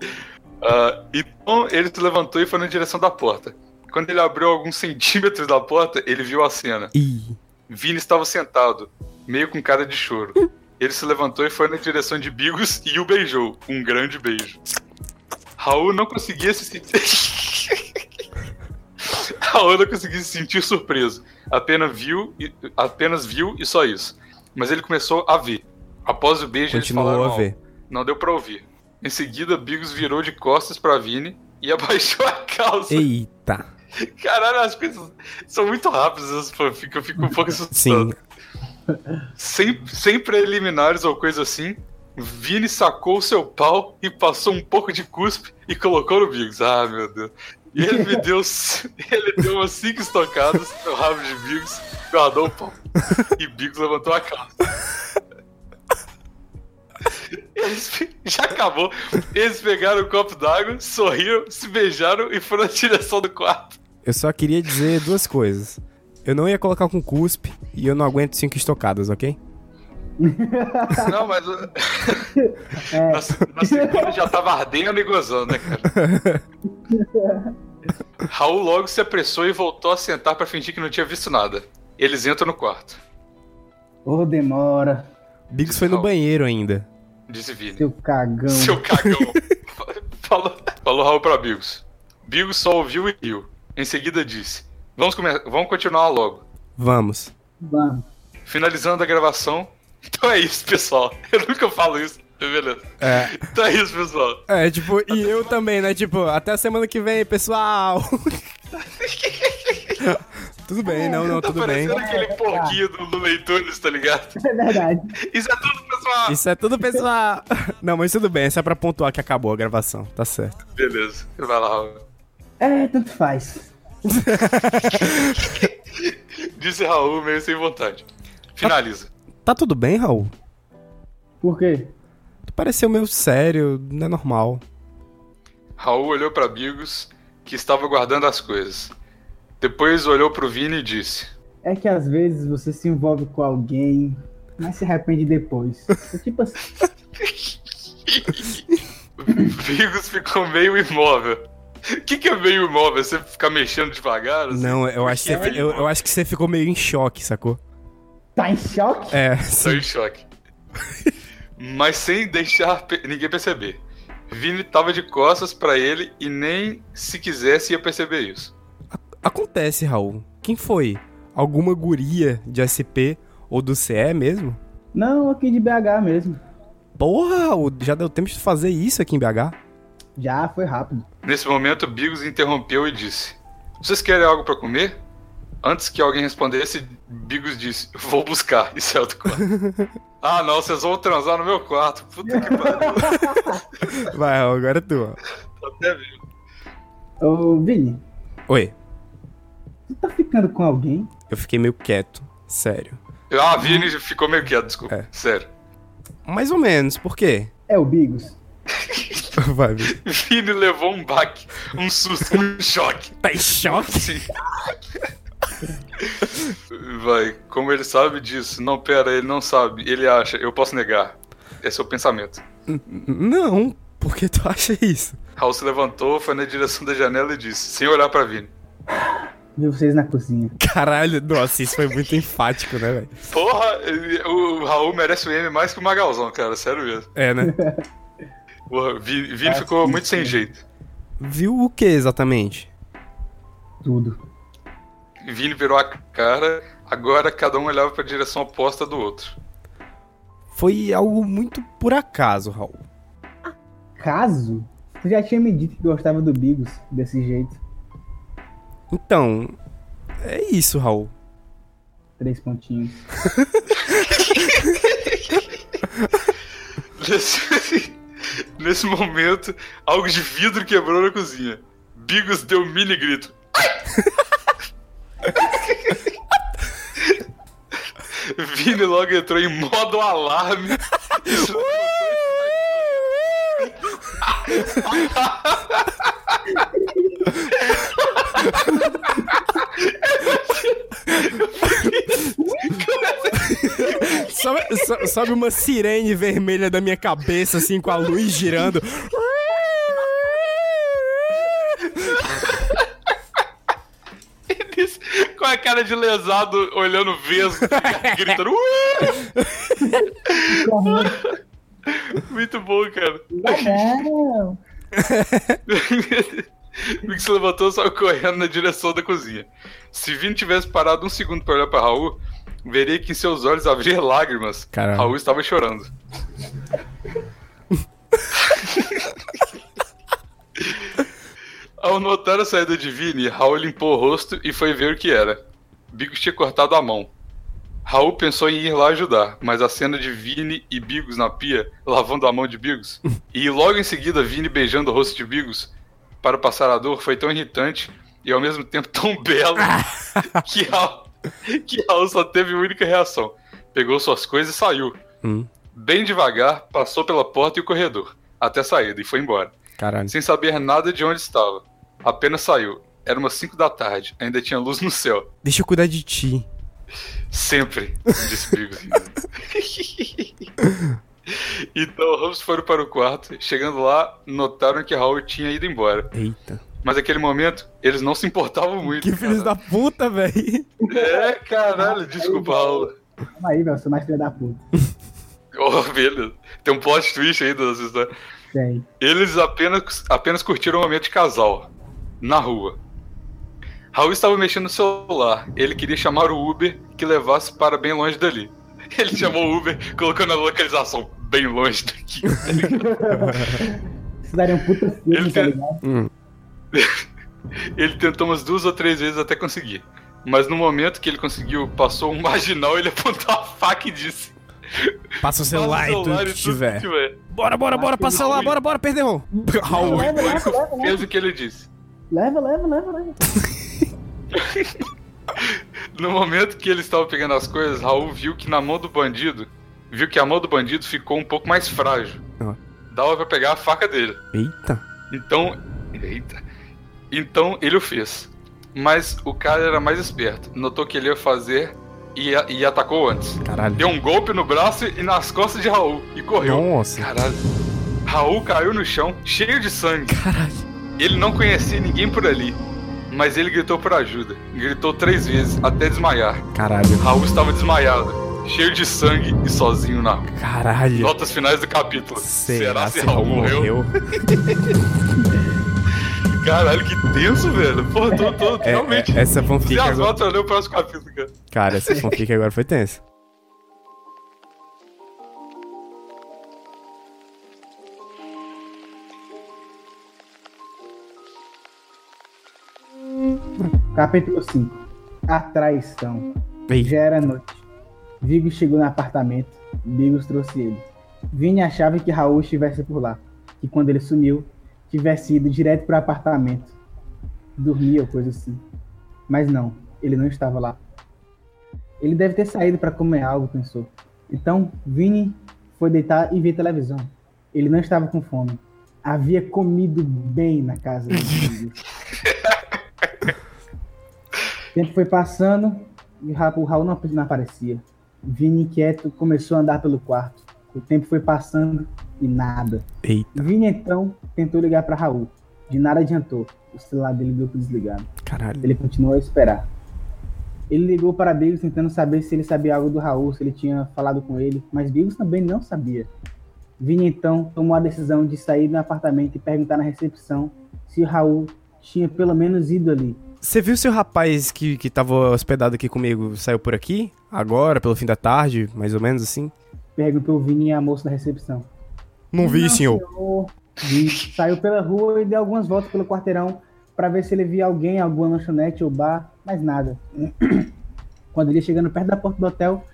Ah, então ele se levantou e foi na direção da porta. Quando ele abriu alguns centímetros da porta, ele viu a cena. Ih. Vini estava sentado, meio com cara de choro. Ele se levantou e foi na direção de Bigos e o beijou. Um grande beijo. Raul não conseguia se sentir. Raul não conseguia se sentir surpreso. Apenas viu, e, apenas viu e só isso. Mas ele começou a ver. Após o beijo, eles Continuou falaram a ver. Não deu pra ouvir. Em seguida, Bigos virou de costas pra Vini e abaixou a calça. Eita. Caralho, as coisas são muito rápidas, essas eu fico um pouco assustado. Sim. Sem, sem preliminares ou coisa assim, Vini sacou seu pau e passou um pouco de cuspe e colocou no Biggs. Ah, meu Deus. E ele me deu. Ele deu umas cinco estocadas no rabo de Biggs, guardou o pau. E Biggs levantou a calça. Eles, já acabou. Eles pegaram o copo d'água, sorriram, se beijaram e foram na direção do quarto. Eu só queria dizer duas coisas. Eu não ia colocar com cuspe e eu não aguento cinco estocadas, ok? Não, mas. Se- na segunda já tava ardendo e gozando, né, cara? Raul logo se apressou e voltou a sentar pra fingir que não tinha visto nada. Eles entram no quarto, Ô, demora. Biggs foi no Não. banheiro ainda. disse Vini. Seu cagão. Seu cagão. falou, falou Raul pra Bigos. Bigos só ouviu e riu. Em seguida disse: Vamos, come- vamos continuar logo. Vamos. Finalizando a gravação. Então é isso, pessoal. Eu nunca falo isso. Beleza. É. Então é isso, pessoal. É, tipo, e eu também, né? Tipo, até a semana que vem, pessoal. tudo bem, não, não, Tá tudo bem. parecendo aquele porquinho do Looney Tunes, tá ligado? É verdade. Isso é tudo, pessoal. Isso é tudo, pessoal. Não, mas tudo bem, é só pra pontuar que acabou a gravação, tá certo. Beleza. Vai lá, Raul. É, tanto faz. Disse Raul meio sem vontade. Finaliza. Tá tudo bem, Raul? Por quê? Tu pareceu meio sério, não é normal. Raul olhou pra Bigos, que estava guardando as coisas. Depois olhou pro Vini e disse: É que às vezes você se envolve com alguém, mas se arrepende depois. É tipo assim. Bigos ficou meio imóvel. O que, que é meio imóvel? Você ficar mexendo devagar? assim? Não, eu acho, que é eu, eu acho que você ficou meio em choque, sacou? Tá em choque? É, Tô em choque. Mas sem deixar pe- ninguém perceber. Vini tava de costas pra ele e nem se quisesse ia perceber isso. Acontece, Raul. Quem foi? Alguma guria de SP ou do CE mesmo? Não, aqui de BH mesmo. Porra, Raul, já deu tempo de fazer isso aqui em BH? Já foi rápido. Nesse momento, Bigos interrompeu e disse: Vocês querem algo pra comer? Antes que alguém respondesse, Bigos disse: Vou buscar. E saiu do quarto. ah, não, vocês vão transar no meu quarto. Puta que pariu. Vai, agora é tu. Tô até vendo. Ô, Vini, Oi, tu tá ficando com alguém? eu fiquei meio quieto, sério. Ah, Vini ficou meio quieto, desculpa. É. Sério. Mais ou menos, por quê? É o Bigos. Vai, Vini. Vini levou um baque, um susto, um choque. Tá em choque? Sim. Vai, como ele sabe disso? Não, pera, ele não sabe. Ele acha, eu posso negar. Esse é o pensamento. Não, por que tu acha isso? Raul se levantou, foi na direção da janela e disse, sem olhar pra Vini. Vi vocês na cozinha. Caralho, nossa, isso foi muito enfático, né, velho? Porra, o Raul merece o M mais que o Magalzão, cara, sério mesmo. É, né? Porra, Vi- Vini ficou muito sem jeito. Viu o que exatamente? Tudo. Vini virou a cara, agora cada um olhava pra direção oposta do outro. Foi algo muito por acaso, Raul. Caso? Tu já tinha me dito que gostava do Bigos desse jeito. Então, é isso, Raul. Três pontinhos. Nesse, momento, algo de vidro quebrou na cozinha. Bigos deu um mini grito. Vini logo entrou em modo alarme. e se so- sobe uma sirene vermelha da minha cabeça, assim, com a luz girando. com a cara de lesado, olhando vesgo, gritando. Muito bom, cara. Não. Vic se levantou e saiu correndo na direção da cozinha. Se Vini tivesse parado um segundo pra olhar pra Raul, veria que em seus olhos havia lágrimas. Caralho. Raul estava chorando. Ao notar a saída de Vini, Raul limpou o rosto e foi ver o que era. Bigos tinha cortado a mão. Raul pensou em ir lá ajudar, mas a cena de Vini e Bigos na pia, lavando a mão de Bigos, e logo em seguida Vini beijando o rosto de Bigos para passar a dor foi tão irritante e ao mesmo tempo tão belo que Raul, que Raul só teve uma única reação. Pegou suas coisas e saiu. Hum, Bem devagar, passou pela porta e o corredor, até a saída, e foi embora. caralho. Sem saber nada de onde estava. Apenas saiu. Era umas 5 da tarde, ainda tinha luz no céu. Deixa eu cuidar de ti. Sempre, disse Bigos. então ambos foram para o quarto. Chegando lá, notaram que Raul tinha ido embora. Eita. Mas naquele momento, eles não se importavam muito. Que filhos da puta, velho. É, caralho, desculpa, Raul. Calma aí, velho. Sou mais filho da puta. Oh, beleza. Tem um plot twist aí dessa história. Tem. Eles apenas, apenas curtiram o momento de casal, na rua. Raul estava mexendo no celular. Ele queria chamar o Uber que levasse para bem longe dali. Ele chamou o Uber, colocando a localização bem longe daqui. Isso daria um puta filme, Ele tá ligado? ele tentou umas duas ou três vezes até conseguir. Mas no momento que ele conseguiu, passou um marginal, ele apontou a faca e disse: Passa o celular e tudo que tiver. tiver. Bora, bora, bora, passa o celular, bora, bora, perdeu. Raul. Leva, leva, leva, Fez o que ele disse. Leva, leva, leva, leva. No momento que ele estava pegando as coisas, Raul viu que na mão do bandido, viu que a mão do bandido ficou um pouco mais frágil. Ah. Dava pra pegar a faca dele. Eita. Então, eita. Então ele o fez. Mas o cara era mais esperto. Notou que ele ia fazer e, e atacou antes. Caralho. Deu um golpe no braço e nas costas de Raul e correu. Nossa. Caralho. Raul caiu no chão, cheio de sangue. Caralho. Ele não conhecia ninguém por ali, mas ele gritou por ajuda. Gritou três vezes, até desmaiar. Caralho. Raul estava desmaiado, cheio de sangue e sozinho na rua. Caralho. Notas finais do capítulo. Será, se Raul morreu? Caralho, que tenso, velho. Pô, tô, tô É, realmente. é, essa fanfic Se as agora... notas, eu leio o próximo capítulo, cara. Cara, essa fanfic agora foi tensa. Capítulo 5 A traição. Ei, Já era noite. Vigos chegou no apartamento. Bigos trouxe ele. Vini achava que Raul estivesse por lá. Que quando ele sumiu, tivesse ido direto para o apartamento. Dormia ou coisa assim. Mas não, ele não estava lá. Ele deve ter saído para comer algo, pensou. Então, Vini foi deitar e ver televisão. Ele não estava com fome. Havia comido bem na casa. O tempo foi passando e o Ra- o Raul não não aparecia. Vini, inquieto, começou a andar pelo quarto. O tempo foi passando e nada. eita, Vini, então, tentou ligar para Raul. De nada adiantou. O celular dele deu por desligado. caralho. Ele continuou a esperar. Ele ligou para Bigos tentando saber se ele sabia algo do Raul, se ele tinha falado com ele, mas Bigos também não sabia. Vini então tomou a decisão de sair do apartamento e perguntar na recepção se o Raul tinha pelo menos ido ali. Você viu se o rapaz que, que tava hospedado aqui comigo saiu por aqui? Agora, pelo fim da tarde, mais ou menos assim? Perguntou Vini a moça da recepção. Não vi, senhor. senhor. Vi. Saiu pela rua e deu algumas voltas pelo quarteirão para ver se ele via alguém, alguma lanchonete ou bar, mas nada. Quando ele ia chegando perto da porta do hotel,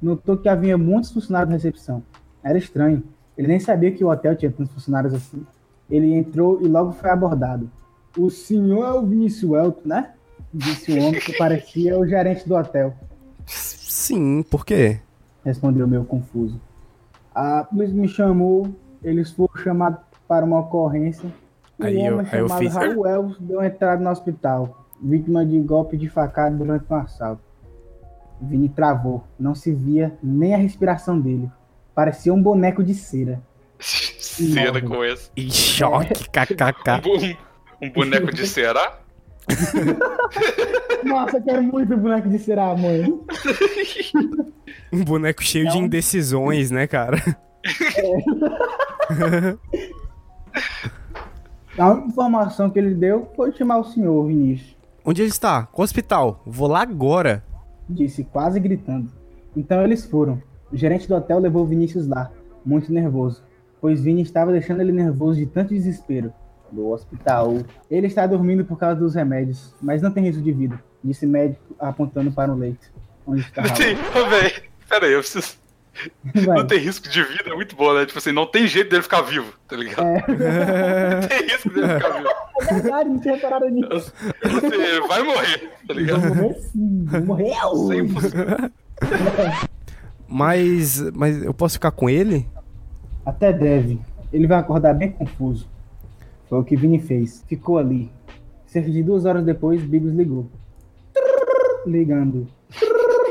notou que havia muitos funcionários na recepção. Era estranho. Ele nem sabia que o hotel tinha tantos funcionários assim. Ele entrou e logo foi abordado. O senhor é o Vinícius Elton, né? Disse o homem que parecia o gerente do hotel. Sim, por quê? Respondeu meio confuso. A polícia me chamou, eles foram chamados para uma ocorrência. O Aí eu- homem aí eu chamado fiz- Raul Elvis deu entrada no hospital, vítima de golpe de facada durante um assalto. Vini travou, não se via nem a respiração dele. Parecia um boneco de cera. Nove. com esse. Em choque, kkk. Um, um boneco de Ceará? Nossa, eu quero muito boneco de cera, mãe. Um boneco cheio de indecisões, né, cara? A única informação que ele deu foi chamar o senhor, Vinícius. Onde ele está? Qual hospital? Vou lá agora. disse quase gritando. Então eles foram. O gerente do hotel levou Vinícius lá, muito nervoso, pois Vini estava deixando ele nervoso de tanto desespero. No hospital. Ele está dormindo por causa dos remédios, mas não tem risco de vida, disse o médico apontando para o leito. Onde está. Raul. Ô, véi. Pera aí, eu preciso. Vai. Não tem risco de vida, é muito bom, né? Tipo assim, não tem jeito dele ficar vivo, tá ligado? É. Não tem risco dele ficar vivo. É verdade, não tinha reparado nisso. Você vai morrer, tá ligado? morrer sim, morrer. 100%. Mas, mas eu posso ficar com ele? Até deve. Ele vai acordar bem confuso. Foi o que Vini fez. Ficou ali. Cerca de duas horas depois, Bigos ligou. Ligando.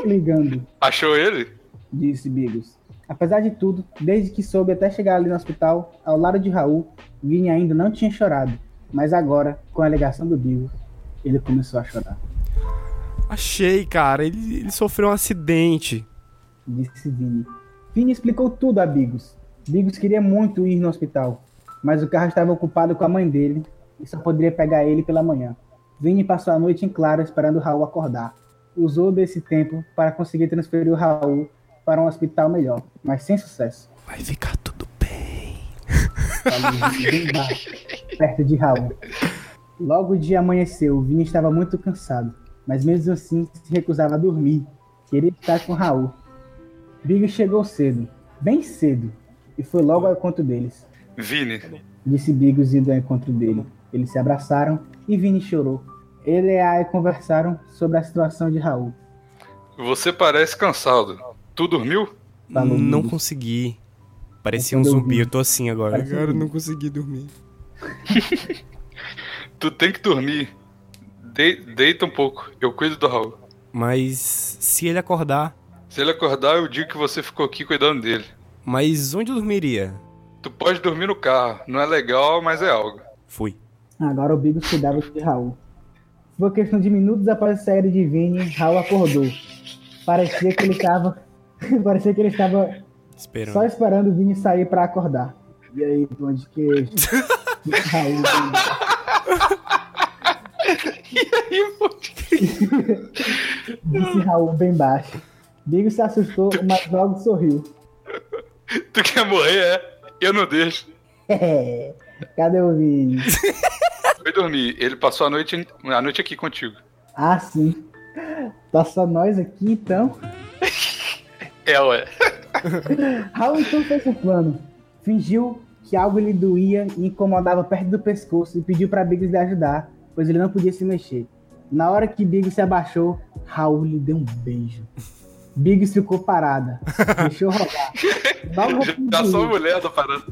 Ligando, Achou ele? Disse Bigos. Apesar de tudo, desde que soube até chegar ali no hospital, ao lado de Raul, Vini ainda não tinha chorado. Mas agora, com a alegação do Bigos, ele começou a chorar. Achei, cara. Ele, ele sofreu um acidente. disse Vini. Vini explicou tudo a Bigos. Bigos queria muito ir no hospital, mas o carro estava ocupado com a mãe dele e só poderia pegar ele pela manhã. Vini passou a noite em claro esperando o Raul acordar. Usou desse tempo para conseguir transferir o Raul para um hospital melhor, mas sem sucesso. Vai ficar tudo bem. Falou bem baixo, perto de Raul. Logo o dia amanheceu, Vini estava muito cansado, mas mesmo assim se recusava a dormir. Queria estar com Raul. Bigos chegou cedo, bem cedo, e foi logo ao encontro deles. Vini, Disse Bigos indo ao encontro dele. Eles se abraçaram e Vini chorou. Ele e a Ai conversaram sobre a situação de Raul. você parece cansado. Tu dormiu? Falou não consegui. Parecia um zumbi, eu tô assim agora. Parecia um Cara, eu não consegui dormir. Tu tem que dormir. De- deita um pouco. Eu cuido do Raul. Mas se ele acordar. Se ele acordar, eu digo que você ficou aqui cuidando dele. Mas onde eu dormiria? Tu pode dormir no carro. Não é legal, mas é algo. Fui. Agora o Bigos cuidava de Raul. Foi questão de minutos após a saída de Vini, Raul acordou. Parecia que ele estava. Parecia que ele estava Esperando. só esperando o Vini sair pra acordar. E aí, pão de queijo? Disse Raul. Disse Raul bem baixo. Bigos se assustou, mas logo sorriu. Tu quer morrer, é? Eu não deixo. É, cadê o Vini? Foi dormir. Ele passou a noite, a noite aqui contigo. Ah, sim. Tá só nós aqui então. É, ué. Raul então fez um plano. Fingiu que algo lhe doía e incomodava perto do pescoço e pediu para Biggs lhe ajudar, pois ele não podia se mexer. Na hora que Biggs se abaixou, Raul lhe deu um beijo. Biggs ficou parada, deixou rolar. Logo Já sou repetiu. mulher da parada.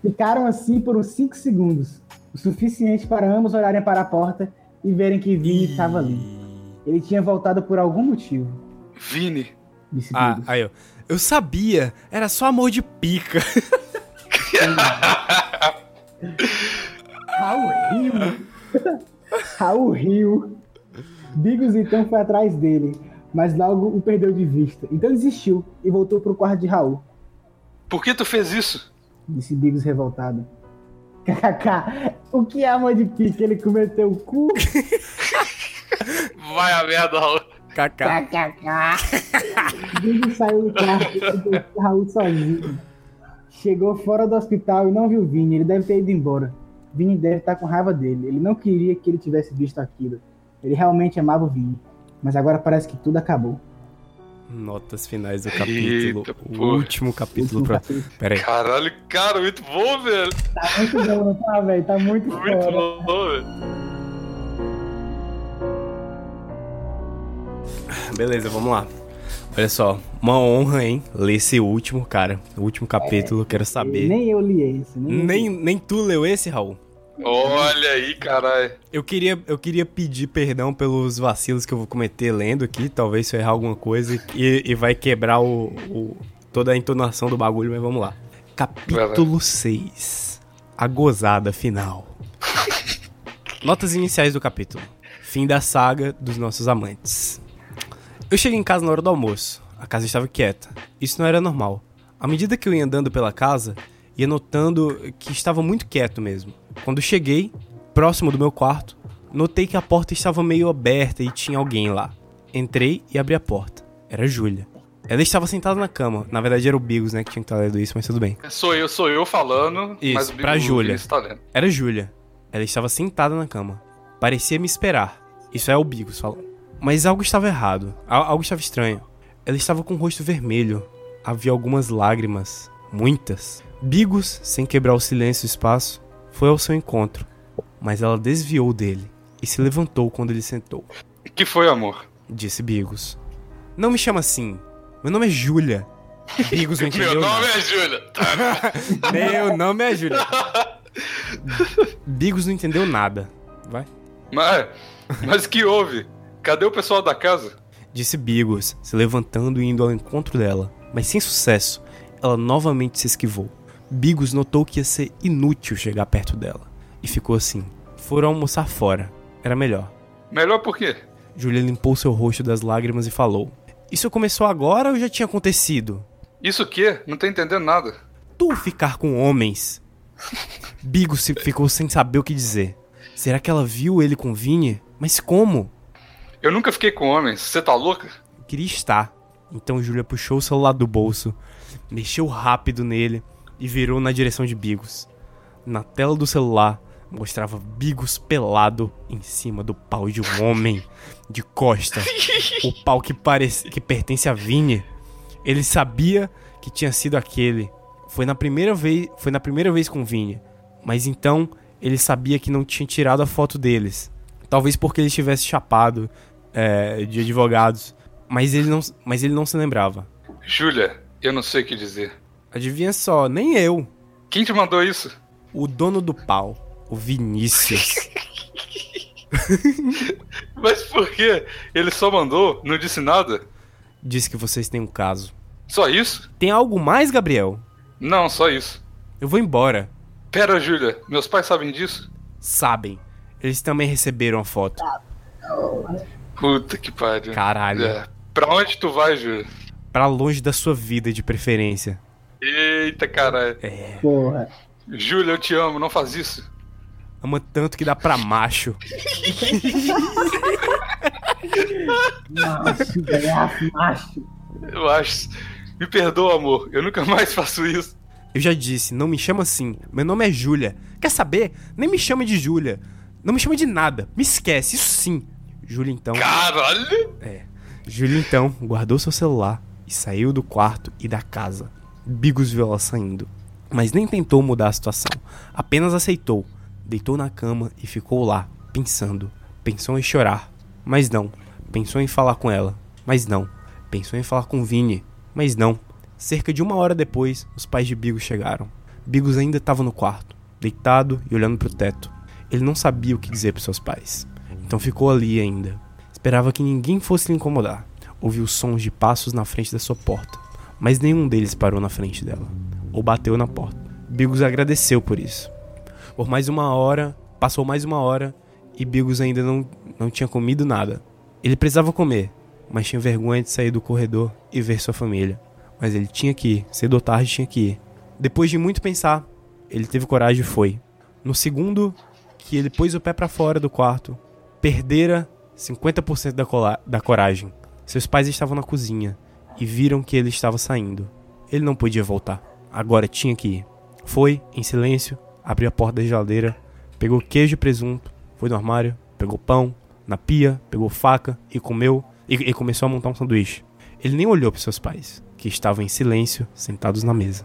Ficaram assim por uns 5 segundos, o suficiente para ambos olharem para a porta e verem que Vini estava ali. Ele tinha voltado por algum motivo, Vini. Disse Ah, aí, ó. Eu sabia. Era só amor de pica. Raul riu. Raul riu. Bigos então foi atrás dele, mas logo o perdeu de vista. Então desistiu e voltou pro quarto de Raul. Por que tu fez isso? Disse Bigos revoltado. KKK, o que é amor de pique? Ele cometeu o cu? Vai a merda, Raul. Kaká. KKK. Bigos saiu do quarto e deixou Raul sozinho. Chegou fora do hospital e não viu Vini. Ele deve ter ido embora. Vini deve estar com raiva dele. Ele não queria que ele tivesse visto aquilo. Ele realmente amava o Vini. Mas agora parece que tudo acabou. Notas finais do capítulo. Eita, o porra. último capítulo. Último Pra... capítulo. Pera aí. Caralho, cara, muito bom, velho. Tá muito bom, não tá, velho? Tá muito, Muito foda. bom, velho. Beleza, vamos lá. Olha só, uma honra, hein? Ler esse último, cara. O último capítulo, quero saber. Nem eu li esse. Nem, Nem, nem tu leu esse, Raul? Olha aí, caralho. Eu queria, eu queria pedir perdão pelos vacilos que eu vou cometer lendo aqui. Talvez se eu errar alguma coisa e, e vai quebrar o, o- toda a entonação do bagulho, mas vamos lá. Capítulo 6. A gozada final. Notas iniciais do capítulo. Fim da saga dos nossos amantes. Eu cheguei em casa na hora do almoço. A casa estava quieta. Isso não era normal. À medida que eu ia andando pela casa, ia notando que estava muito quieto mesmo. Quando cheguei, próximo do meu quarto, notei que a porta estava meio aberta e tinha alguém lá. Entrei e abri a porta. Era Júlia. Ela estava sentada na cama. Na verdade era o Bigos, né, que tinha que estar lendo isso, mas tudo bem. Sou eu, sou eu falando, Isso, mas o pra o Júlia. Tá lendo. Era Júlia. Ela estava sentada na cama. Parecia me esperar. Isso é o Bigos falando. Mas algo estava errado. Al- Algo estava estranho. Ela estava com o rosto vermelho. Havia algumas lágrimas. Muitas. Bigos, sem quebrar o silêncio e o espaço, foi ao seu encontro. Mas ela desviou dele e se levantou quando ele sentou. que foi, amor? Disse Bigos. Não me chama assim. Meu nome é Júlia. Bigos não entendeu Meu nome é Júlia. Meu nome é Júlia. Bigos não entendeu nada. Vai. Mas, mas que houve? Cadê o pessoal da casa? Disse Bigos, se levantando e indo ao encontro dela. Mas sem sucesso, ela novamente se esquivou. Bigos notou que ia ser inútil chegar perto dela. E ficou assim. Foram almoçar fora. Era melhor. Melhor por quê? Julia limpou seu rosto das lágrimas e falou: Isso começou agora ou já tinha acontecido? Isso o quê? Não tô entendendo nada. Tu ficar com homens. Bigos ficou sem saber o que dizer. Será que ela viu ele com Vini? Mas como? Eu nunca fiquei com homens. Você tá louca? queria estar. Então Júlia puxou o celular do bolso, mexeu rápido nele e virou na direção de Bigos. Na tela do celular mostrava Bigos pelado em cima do pau de um homem de costa. O pau que parece que pertence a Vini. Ele sabia que tinha sido aquele. Foi na primeira vez, foi na primeira vez com Vini. Mas então ele sabia que não tinha tirado a foto deles. Talvez porque ele estivesse chapado é, de advogados. Mas ele, não, mas ele não se lembrava. Júlia, eu não sei o que dizer. Adivinha só, nem eu. Quem te mandou isso? O dono do pau, o Vinícius. Mas por quê? Ele só mandou, não disse nada? disse que vocês têm um caso. Só isso? Tem algo mais, Gabriel? Não, só isso. Eu vou embora. Pera, Júlia, meus pais sabem disso? Sabem. Eles também receberam a foto. Puta que pariu. Caralho. É. Pra onde tu vai, Júlia? Pra longe da sua vida de preferência. Eita, caralho. Porra. Júlia, eu te amo, não faz isso. Ama tanto que dá pra macho. Macho, macho. Eu acho. Me perdoa, amor. Eu nunca mais faço isso. Eu já disse, não me chama assim. Meu nome é Júlia. Quer saber? Nem me chame de Júlia. Não me chame de nada. Me esquece, isso sim. Júlia então. Caralho! É. Júlia então guardou seu celular e saiu do quarto e da casa. Bigos viu ela saindo. Mas nem tentou mudar a situação. Apenas aceitou. Deitou na cama e ficou lá, pensando. Pensou em chorar, mas não. Pensou em falar com ela, mas não. Pensou em falar com Vini, mas não. Cerca de uma hora depois, os pais de Bigos chegaram. Bigos ainda estava no quarto, deitado e olhando para o teto. Ele não sabia o que dizer para seus pais. Então ficou ali ainda. Esperava que ninguém fosse lhe incomodar. Ouviu sons de passos na frente da sua porta, mas nenhum deles parou na frente dela ou bateu na porta. Bigos agradeceu por isso. Por mais uma hora, passou mais uma hora e Bigos ainda não, não tinha comido nada. Ele precisava comer, mas tinha vergonha de sair do corredor e ver sua família. Mas ele tinha que ir, cedo ou tarde tinha que ir. Depois de muito pensar, ele teve coragem e foi. No segundo que ele pôs o pé para fora do quarto, perdera 50% da, da coragem. Seus pais estavam na cozinha e viram que ele estava saindo. Ele não podia voltar. Agora tinha que ir. Foi, em silêncio, abriu a porta da geladeira, pegou queijo e presunto, foi no armário, pegou pão, na pia, pegou faca e comeu e, e começou a montar um sanduíche. Ele nem olhou para seus pais, que estavam em silêncio, sentados na mesa.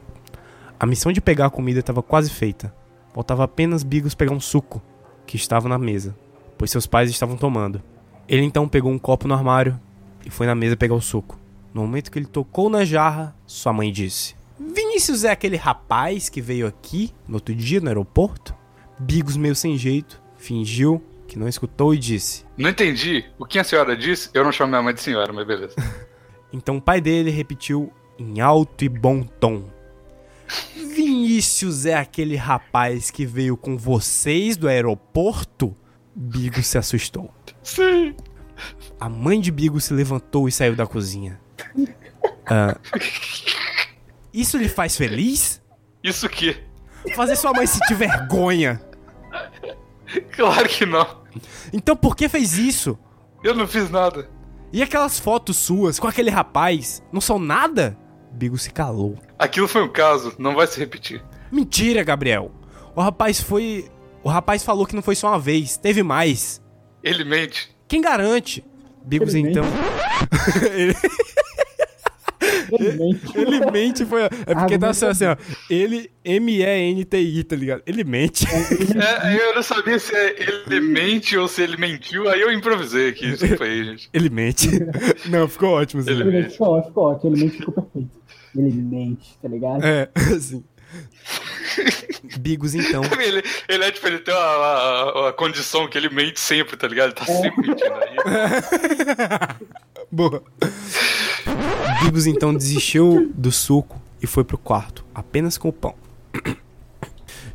A missão de pegar a comida estava quase feita. Faltava apenas Bigos pegar um suco, que estava na mesa, pois seus pais estavam tomando. Ele então pegou um copo no armário e foi na mesa pegar o suco. No momento que ele tocou na jarra, sua mãe disse: Vinícius é aquele rapaz que veio aqui no outro dia no aeroporto? Bigos, meio sem jeito, fingiu que não escutou e disse. Não entendi. O que a senhora disse? Eu não chamo minha mãe de senhora, mas beleza. Então o pai dele repetiu em alto e bom tom: Vinícius é aquele rapaz que veio com vocês do aeroporto? Bigos se assustou. Sim. A mãe de Bigos se levantou e saiu da cozinha. Ah, isso lhe faz feliz? Isso que? Fazer sua mãe sentir vergonha. Claro que não. Então por que fez isso? Eu não fiz nada. E aquelas fotos suas com aquele rapaz não são nada? Bigo se calou. Aquilo foi um caso, não vai se repetir. Mentira, Gabriel. O rapaz foi. O rapaz falou que não foi só uma vez, teve mais. Ele mente. Quem garante? Bigos Ele então. ele, Ele mente. ele mente foi. É porque tá Argumento assim, ó. Ele M-E-N-T-I, tá ligado? Ele mente. É, eu não sabia se é ele mente ou se ele mentiu, aí eu improvisei aqui. Desculpa aí, gente. Ele mente. Não, ficou ótimo. Assim. Ele Ele mente. mente, ficou ótimo, ficou ótimo. Ele mente ficou perfeito. Ele mente, tá ligado? É, assim. Bigos então. Ele, ele é tipo, ele tem uma condição que ele mente sempre, tá ligado? Ele tá sempre mentindo aí. Boa. Bigos então desistiu do suco e foi pro quarto, apenas com o pão.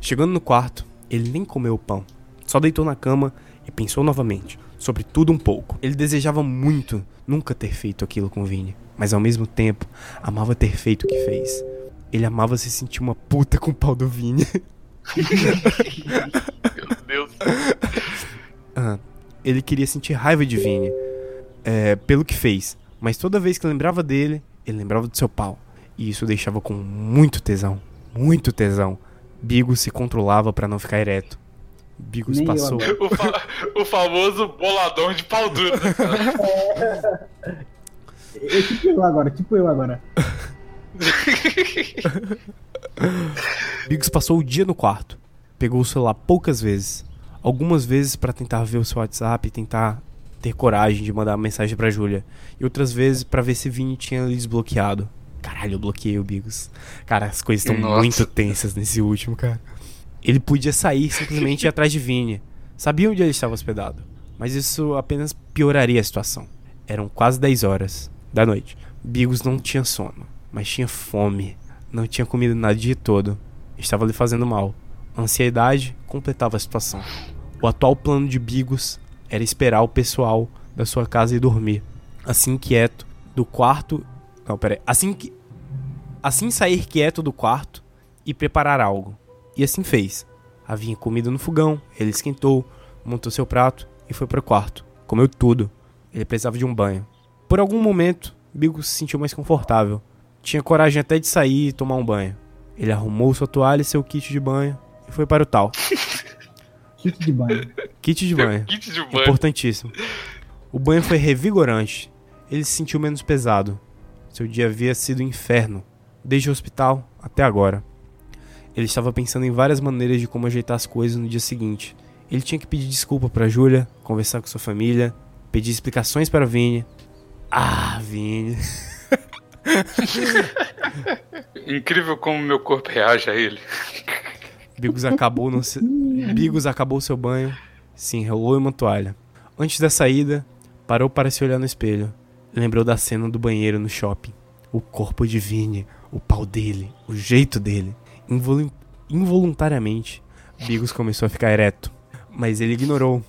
Chegando no quarto, ele nem comeu o pão, só deitou na cama e pensou novamente, sobre tudo um pouco. Ele desejava muito nunca ter feito aquilo com Vini, mas ao mesmo tempo amava ter feito o que fez. Ele amava se sentir uma puta com o pau do Vini. Meu Deus. Ah, ele queria sentir raiva de Vini é, pelo que fez, mas toda vez que lembrava dele, ele lembrava do seu pau. E isso o deixava com muito tesão, muito tesão. Bigos se controlava pra não ficar ereto. Bigos passou. agora. O, fa- o famoso boladão de pau duro. né, cara? É tipo eu agora, tipo eu agora. Bigos passou o dia no quarto. Pegou o celular poucas vezes. Algumas vezes pra tentar ver o seu WhatsApp e tentar ter coragem de mandar uma mensagem pra Júlia. E outras vezes pra ver se Vini tinha desbloqueado. Caralho, eu bloqueei o Bigos. Cara, as coisas estão muito tensas nesse último, cara. Ele podia sair simplesmente ir atrás de Vini. Sabia onde ele estava hospedado. Mas isso apenas pioraria a situação. Eram quase 10 horas da noite. Bigos não tinha sono, mas tinha fome. Não tinha comido nada dia todo. estava lhe fazendo mal. A ansiedade completava a situação. O atual plano de Bigos era esperar o pessoal da sua casa e dormir. Assim quieto do quarto. Não, peraí. Assim que. Assim sair quieto do quarto e preparar algo. E assim fez. Havia comida no fogão, ele esquentou, montou seu prato e foi para o quarto. Comeu tudo. Ele precisava de um banho. Por algum momento, Bigos se sentiu mais confortável. Tinha coragem até de sair e tomar um banho. Ele arrumou sua toalha e seu kit de banho e foi para o tal. Kit de banho. Kit de banho. Kit de banho. Importantíssimo. O banho foi revigorante. Ele se sentiu menos pesado. Seu dia havia sido um inferno, desde o hospital até agora. Ele estava pensando em várias maneiras de como ajeitar as coisas no dia seguinte. Ele tinha que pedir desculpa para Júlia, conversar com sua família, pedir explicações para Vini. Ah, Vini. Incrível como meu corpo reage a ele. Bigos acabou no se... Bigos acabou seu banho, se enrolou em uma toalha. Antes da saída, parou para se olhar no espelho. Lembrou da cena do banheiro no shopping. O corpo de Vini, o pau dele, o jeito dele. Involu- Involuntariamente, Bigos começou a ficar ereto. Mas ele ignorou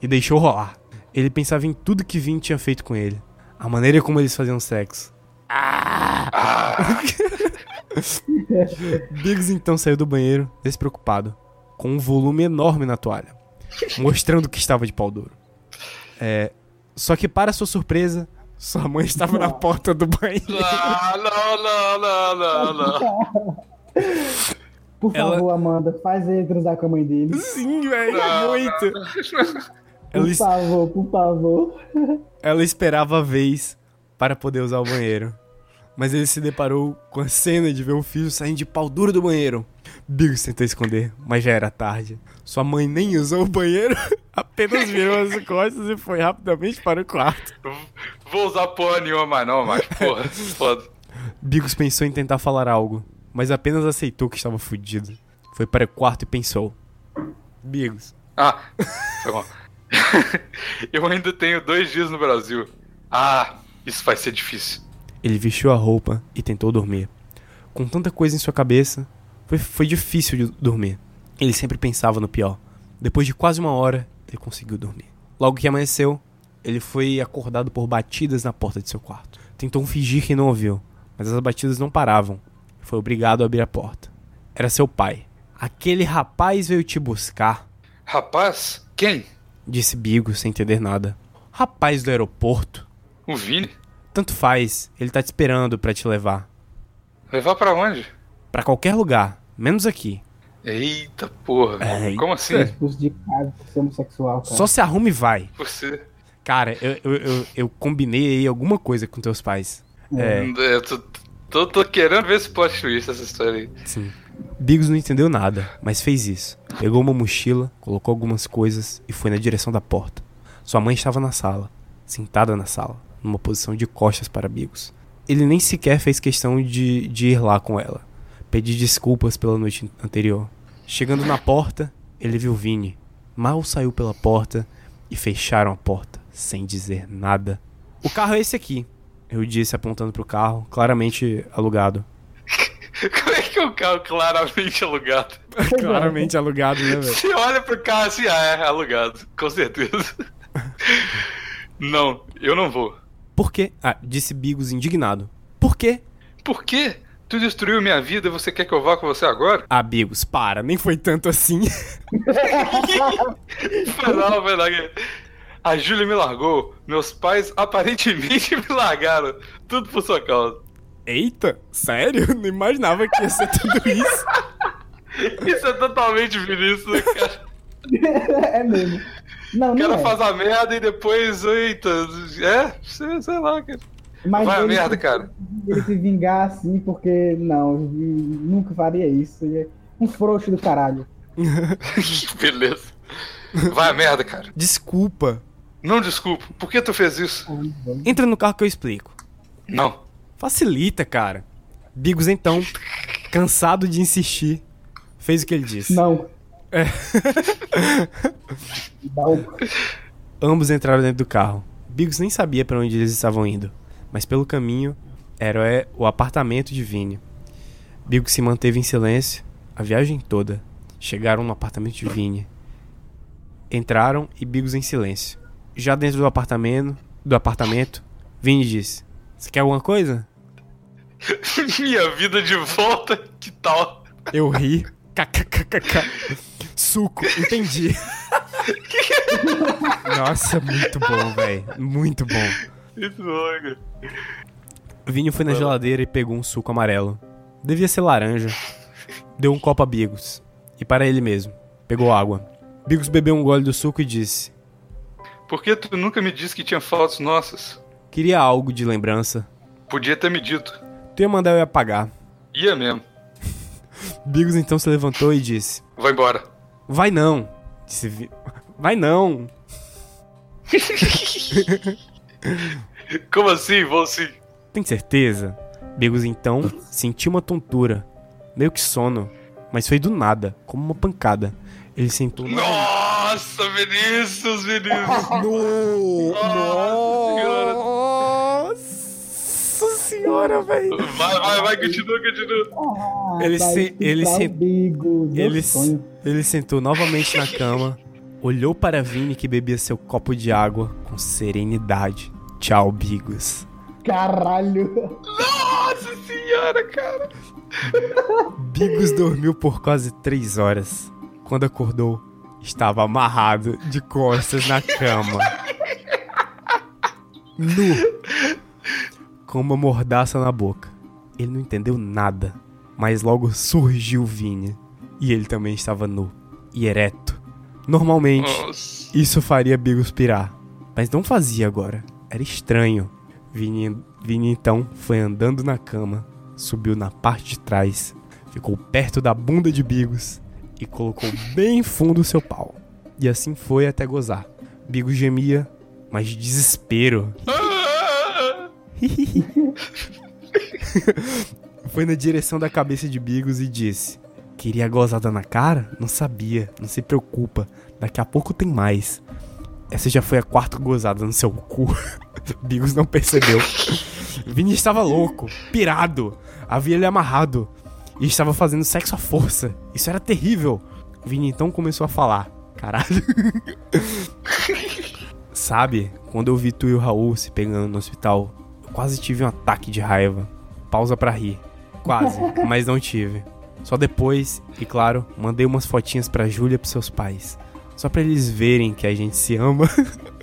e deixou rolar. Ele pensava em tudo que Vini tinha feito com ele. A maneira como eles faziam sexo. Biggs então saiu do banheiro, despreocupado, com um volume enorme na toalha, mostrando que estava de pau duro. É, só que, para sua surpresa, sua mãe estava na porta do banheiro. Não, não, não, não, não, não. Por Ela- favor, Amanda, faz ele transar com a mãe dele. Sim, velho, muito. Por Ela, favor, por favor. ela esperava a vez para poder usar o banheiro. Mas ele se deparou com a cena de ver o filho saindo de pau duro do banheiro. Biggs tentou esconder, mas já era tarde. Sua mãe nem usou o banheiro, apenas virou as costas e foi rapidamente para o quarto. Vou usar porra nenhuma mais não, mas porra, foda. Bigos pensou em tentar falar algo, mas apenas aceitou que estava fudido. Foi para o quarto e pensou: Bigos, Ah, foi bom. Eu ainda tenho dois dias no Brasil. Ah, isso vai ser difícil. Ele vestiu a roupa e tentou dormir. Com tanta coisa em sua cabeça, foi, foi difícil de dormir. Ele sempre pensava no pior. Depois de quase uma hora, ele conseguiu dormir. Logo que amanheceu, ele foi acordado por batidas na porta de seu quarto. Tentou fingir que não ouviu, mas as batidas não paravam. Foi obrigado a abrir a porta. Era seu pai. Aquele rapaz veio te buscar, Rapaz, quem? disse Bigo sem entender nada. Rapaz do aeroporto. O Vini? Tanto faz, ele tá te esperando pra te levar. Levar pra onde? Pra qualquer lugar, menos aqui. Eita porra. É, Como assim? Expulso de casa por homossexual, cara. Só se arruma e vai. Você. Cara, eu, eu, eu, eu combinei aí alguma coisa com teus pais. É, Eu tô, tô, tô querendo ver esse plot twist, essa história aí. sim. Bigos não entendeu nada, mas fez isso. Pegou uma mochila, colocou algumas coisas e foi na direção da porta. Sua mãe estava na sala, sentada na sala, numa posição de costas para Bigos. Ele nem sequer fez questão de, de ir lá com ela. Pedir desculpas pela noite anterior. Chegando na porta, ele viu Vini. Mal saiu pela porta e fecharam a porta, sem dizer nada. O carro é esse aqui, eu disse apontando pro carro, claramente alugado. Como é que é um carro claramente alugado? claramente alugado, né, velho? Você olha pro carro assim, ah, é alugado. Com certeza. Não, eu não vou. Por quê? Ah, disse Bigos indignado. Por quê? Por quê? Tu destruiu minha vida e você quer que eu vá com você agora? Ah, Bigos, para, nem foi tanto assim. Foi não, foi não. A Júlia me largou. Meus pais aparentemente me largaram. Tudo por sua causa. Eita, sério? Não imaginava que ia ser tudo isso. Isso é totalmente Vinícius, né, cara. é mesmo. Não, O não cara é. faz a merda e depois, eita, é, sei, sei lá, cara. Mas Vai a merda, cara. Ele se vingar assim, porque não, nunca faria isso. Ele é um frouxo do caralho. Beleza. Vai a merda, cara. Desculpa. Não desculpa. Por que tu fez isso? Entra no carro que eu explico. Não. Facilita, cara. Bigos, então, cansado de insistir, fez o que ele disse. Não. É. Ambos entraram dentro do carro. Bigos nem sabia para onde eles estavam indo, mas pelo caminho era é, o apartamento de Vini. Bigos se manteve em silêncio a viagem toda. Chegaram no apartamento de Vini. Entraram e Bigos em silêncio. Já dentro do apartamento, do apartamento, Vini disse: Você quer alguma coisa? Minha vida de volta, que tal? Eu ri. KKKKK. Suco, entendi. Nossa, muito bom, velho. Muito bom. Muito bom, cara. Vini foi na geladeira e pegou um suco amarelo. Devia ser laranja. Deu um copo a Bigos. E para ele mesmo. Pegou água. Bigos bebeu um gole do suco e disse: Por que tu nunca me disse que tinha fotos nossas? Queria algo de lembrança. Podia ter me dito. Tu ia mandar eu apagar. Ia mesmo. Bigos então se levantou e disse: Vai embora. Vai não. Disse Vi- Vai não. Como assim? Vou sim. Tem certeza? Bigos então sentiu uma tontura. Meio que sono. Mas foi do nada, como uma pancada. Ele sentou. Nossa, Vinícius, Vinícius. Nossa senhora, velho. Vai, vai, vai, continua, continua. Ah, Ele se- ele se- o Bigos, meu Ele, sonho. ele sentou novamente na cama, olhou para Vini que bebia seu copo de água com serenidade. Tchau, Bigos. Caralho. Nossa senhora, cara. Bigos dormiu por quase três horas. Quando acordou, estava amarrado de costas na cama. Nu. Com uma mordaça na boca. Ele não entendeu nada. Mas logo surgiu Vini. E ele também estava nu. E ereto. Normalmente, Nossa. isso faria Bigos pirar. Mas não fazia agora. Era estranho. Vini, Vini então foi andando na cama, subiu na parte de trás, ficou perto da bunda de Bigos e colocou bem fundo o seu pau. E assim foi até gozar. Bigos gemia, mas de desespero. Foi na direção da cabeça de Bigos e disse: Queria gozada na cara? Não sabia, não se preocupa, daqui a pouco tem mais. Essa já foi a quarta gozada no seu cu. Bigos não percebeu. Vini estava louco, pirado, havia ele amarrado e estava fazendo sexo à força. Isso era terrível. Vini então começou a falar: Caralho. Sabe, quando eu vi tu e o Raul se pegando no hospital, quase tive um ataque de raiva. Pausa pra rir. Quase, mas não tive. Só depois, e claro, mandei umas fotinhas pra Júlia e pros seus pais. Só pra eles verem que a gente se ama.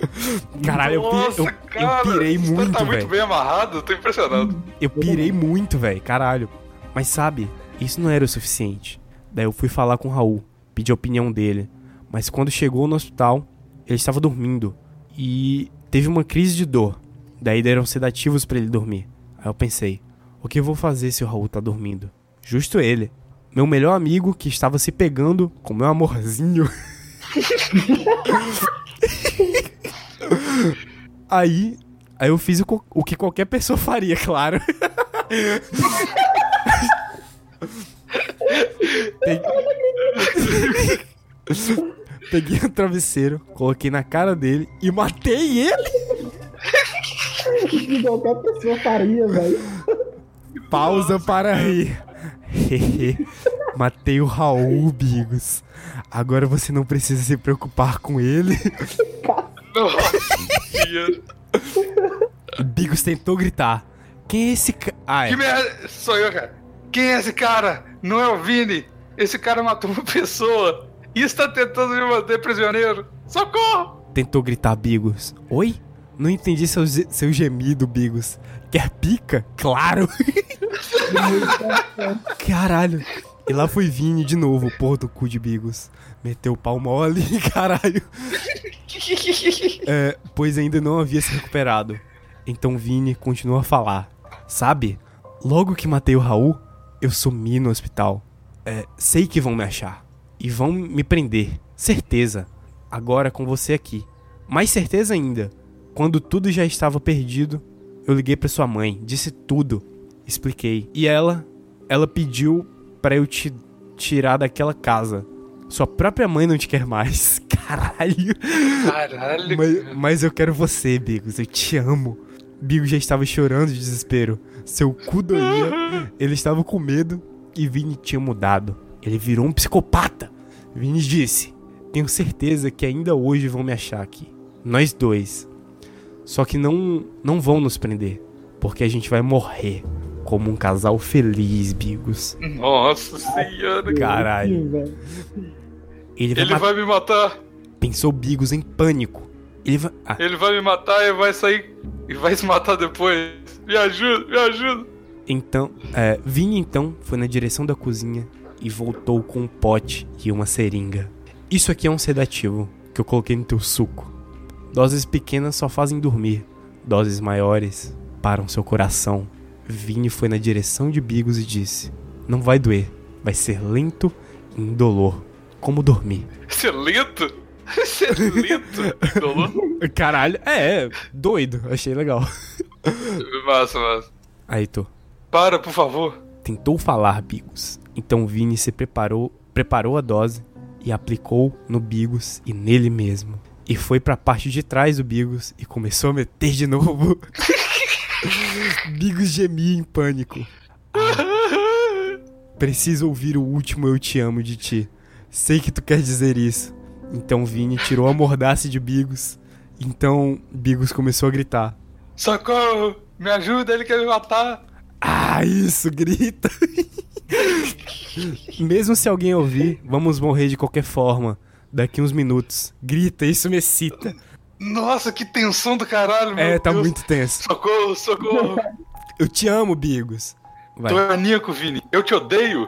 Caralho, eu, Nossa, eu, cara. eu pirei Você muito, tá muito velho. bem amarrado, tô impressionado. Eu pirei muito, velho, caralho. Mas sabe, isso não era o suficiente. Daí eu fui falar com o Raul, pedi a opinião dele. Mas quando chegou no hospital, ele estava dormindo. E teve uma crise de dor. Daí deram sedativos pra ele dormir. Aí eu pensei, o que eu vou fazer se o Raul tá dormindo? Justo ele. Meu melhor amigo que estava se pegando com meu amorzinho. aí, aí eu fiz o, o que qualquer pessoa faria, claro. Peguei... O travesseiro, coloquei na cara dele e matei ele. Que qualquer pessoa faria, velho. Pausa para rir. Matei o Raul, Bigos. Agora você não precisa se preocupar com ele. Nossa. Bigos tentou gritar. Quem é esse cara? Ai, Que merda. Sou eu, cara. Quem é esse cara? Não é o Vini. Esse cara matou uma pessoa. E está tentando me manter prisioneiro. Socorro! tentou gritar Bigos. Oi? Não entendi seu, seu gemido, Bigos. Quer pica? Claro! Caralho. E lá foi Vini de novo, porra do cu de Bigos. Meteu o pau mole, caralho. É, pois ainda não havia se recuperado. Então Vini continuou a falar. Sabe, logo que matei o Raul, eu sumi no hospital. É, sei que vão me achar. E vão me prender. Certeza. Agora com você aqui. Mais certeza ainda. Quando tudo já estava perdido, eu liguei pra sua mãe, disse tudo, expliquei. E ela, ela pediu pra eu te tirar daquela casa. Sua própria mãe não te quer mais. Caralho. Caralho. Mas, mas eu quero você, Bigos. Eu te amo. Bigos já estava chorando de desespero. Seu cu doía. Ele estava com medo e Vini tinha mudado. Ele virou um psicopata. Vini disse: Tenho certeza que ainda hoje vão me achar aqui. Nós dois. Só que não, não vão nos prender. Porque a gente vai morrer como um casal feliz, Bigos. Nossa senhora. Caralho. Ele vai, Ele ma- vai me matar. Pensou Bigos em pânico. Ele vai. Ah, Ele vai me matar e vai sair. E vai se matar depois. Me ajuda, me ajuda. Então, é, Vini então foi na direção da cozinha e voltou com um pote e uma seringa. Isso aqui é um sedativo que eu coloquei no teu suco. Doses pequenas só fazem dormir, doses maiores param seu coração. Vini foi na direção de Bigos e disse: Não vai doer, vai ser lento e indolor, como dormir. É lento? É lento. Dolor? Caralho, é, doido, achei legal. Massa, massa. Aí, tô. Para, por favor. Tentou falar Bigos. Então Vini se preparou, preparou a dose e aplicou no Bigos e nele mesmo. E foi pra parte de trás do Bigos e começou a meter de novo. Bigos gemia em pânico. Ah, preciso ouvir o último eu te amo de ti. Sei que tu quer dizer isso. Então Vini tirou a mordaça de Bigos. Então Bigos começou a gritar. Socorro! Me ajuda, ele quer me matar. Ah, isso, grita. Mesmo se alguém ouvir, vamos morrer de qualquer forma. Daqui uns minutos. Grita, isso me excita. Nossa, que tensão do caralho, meu É, tá Deus. muito tenso. Socorro, socorro. Eu te amo, Bigos. Vai. É maníaco, Vini. Eu te odeio.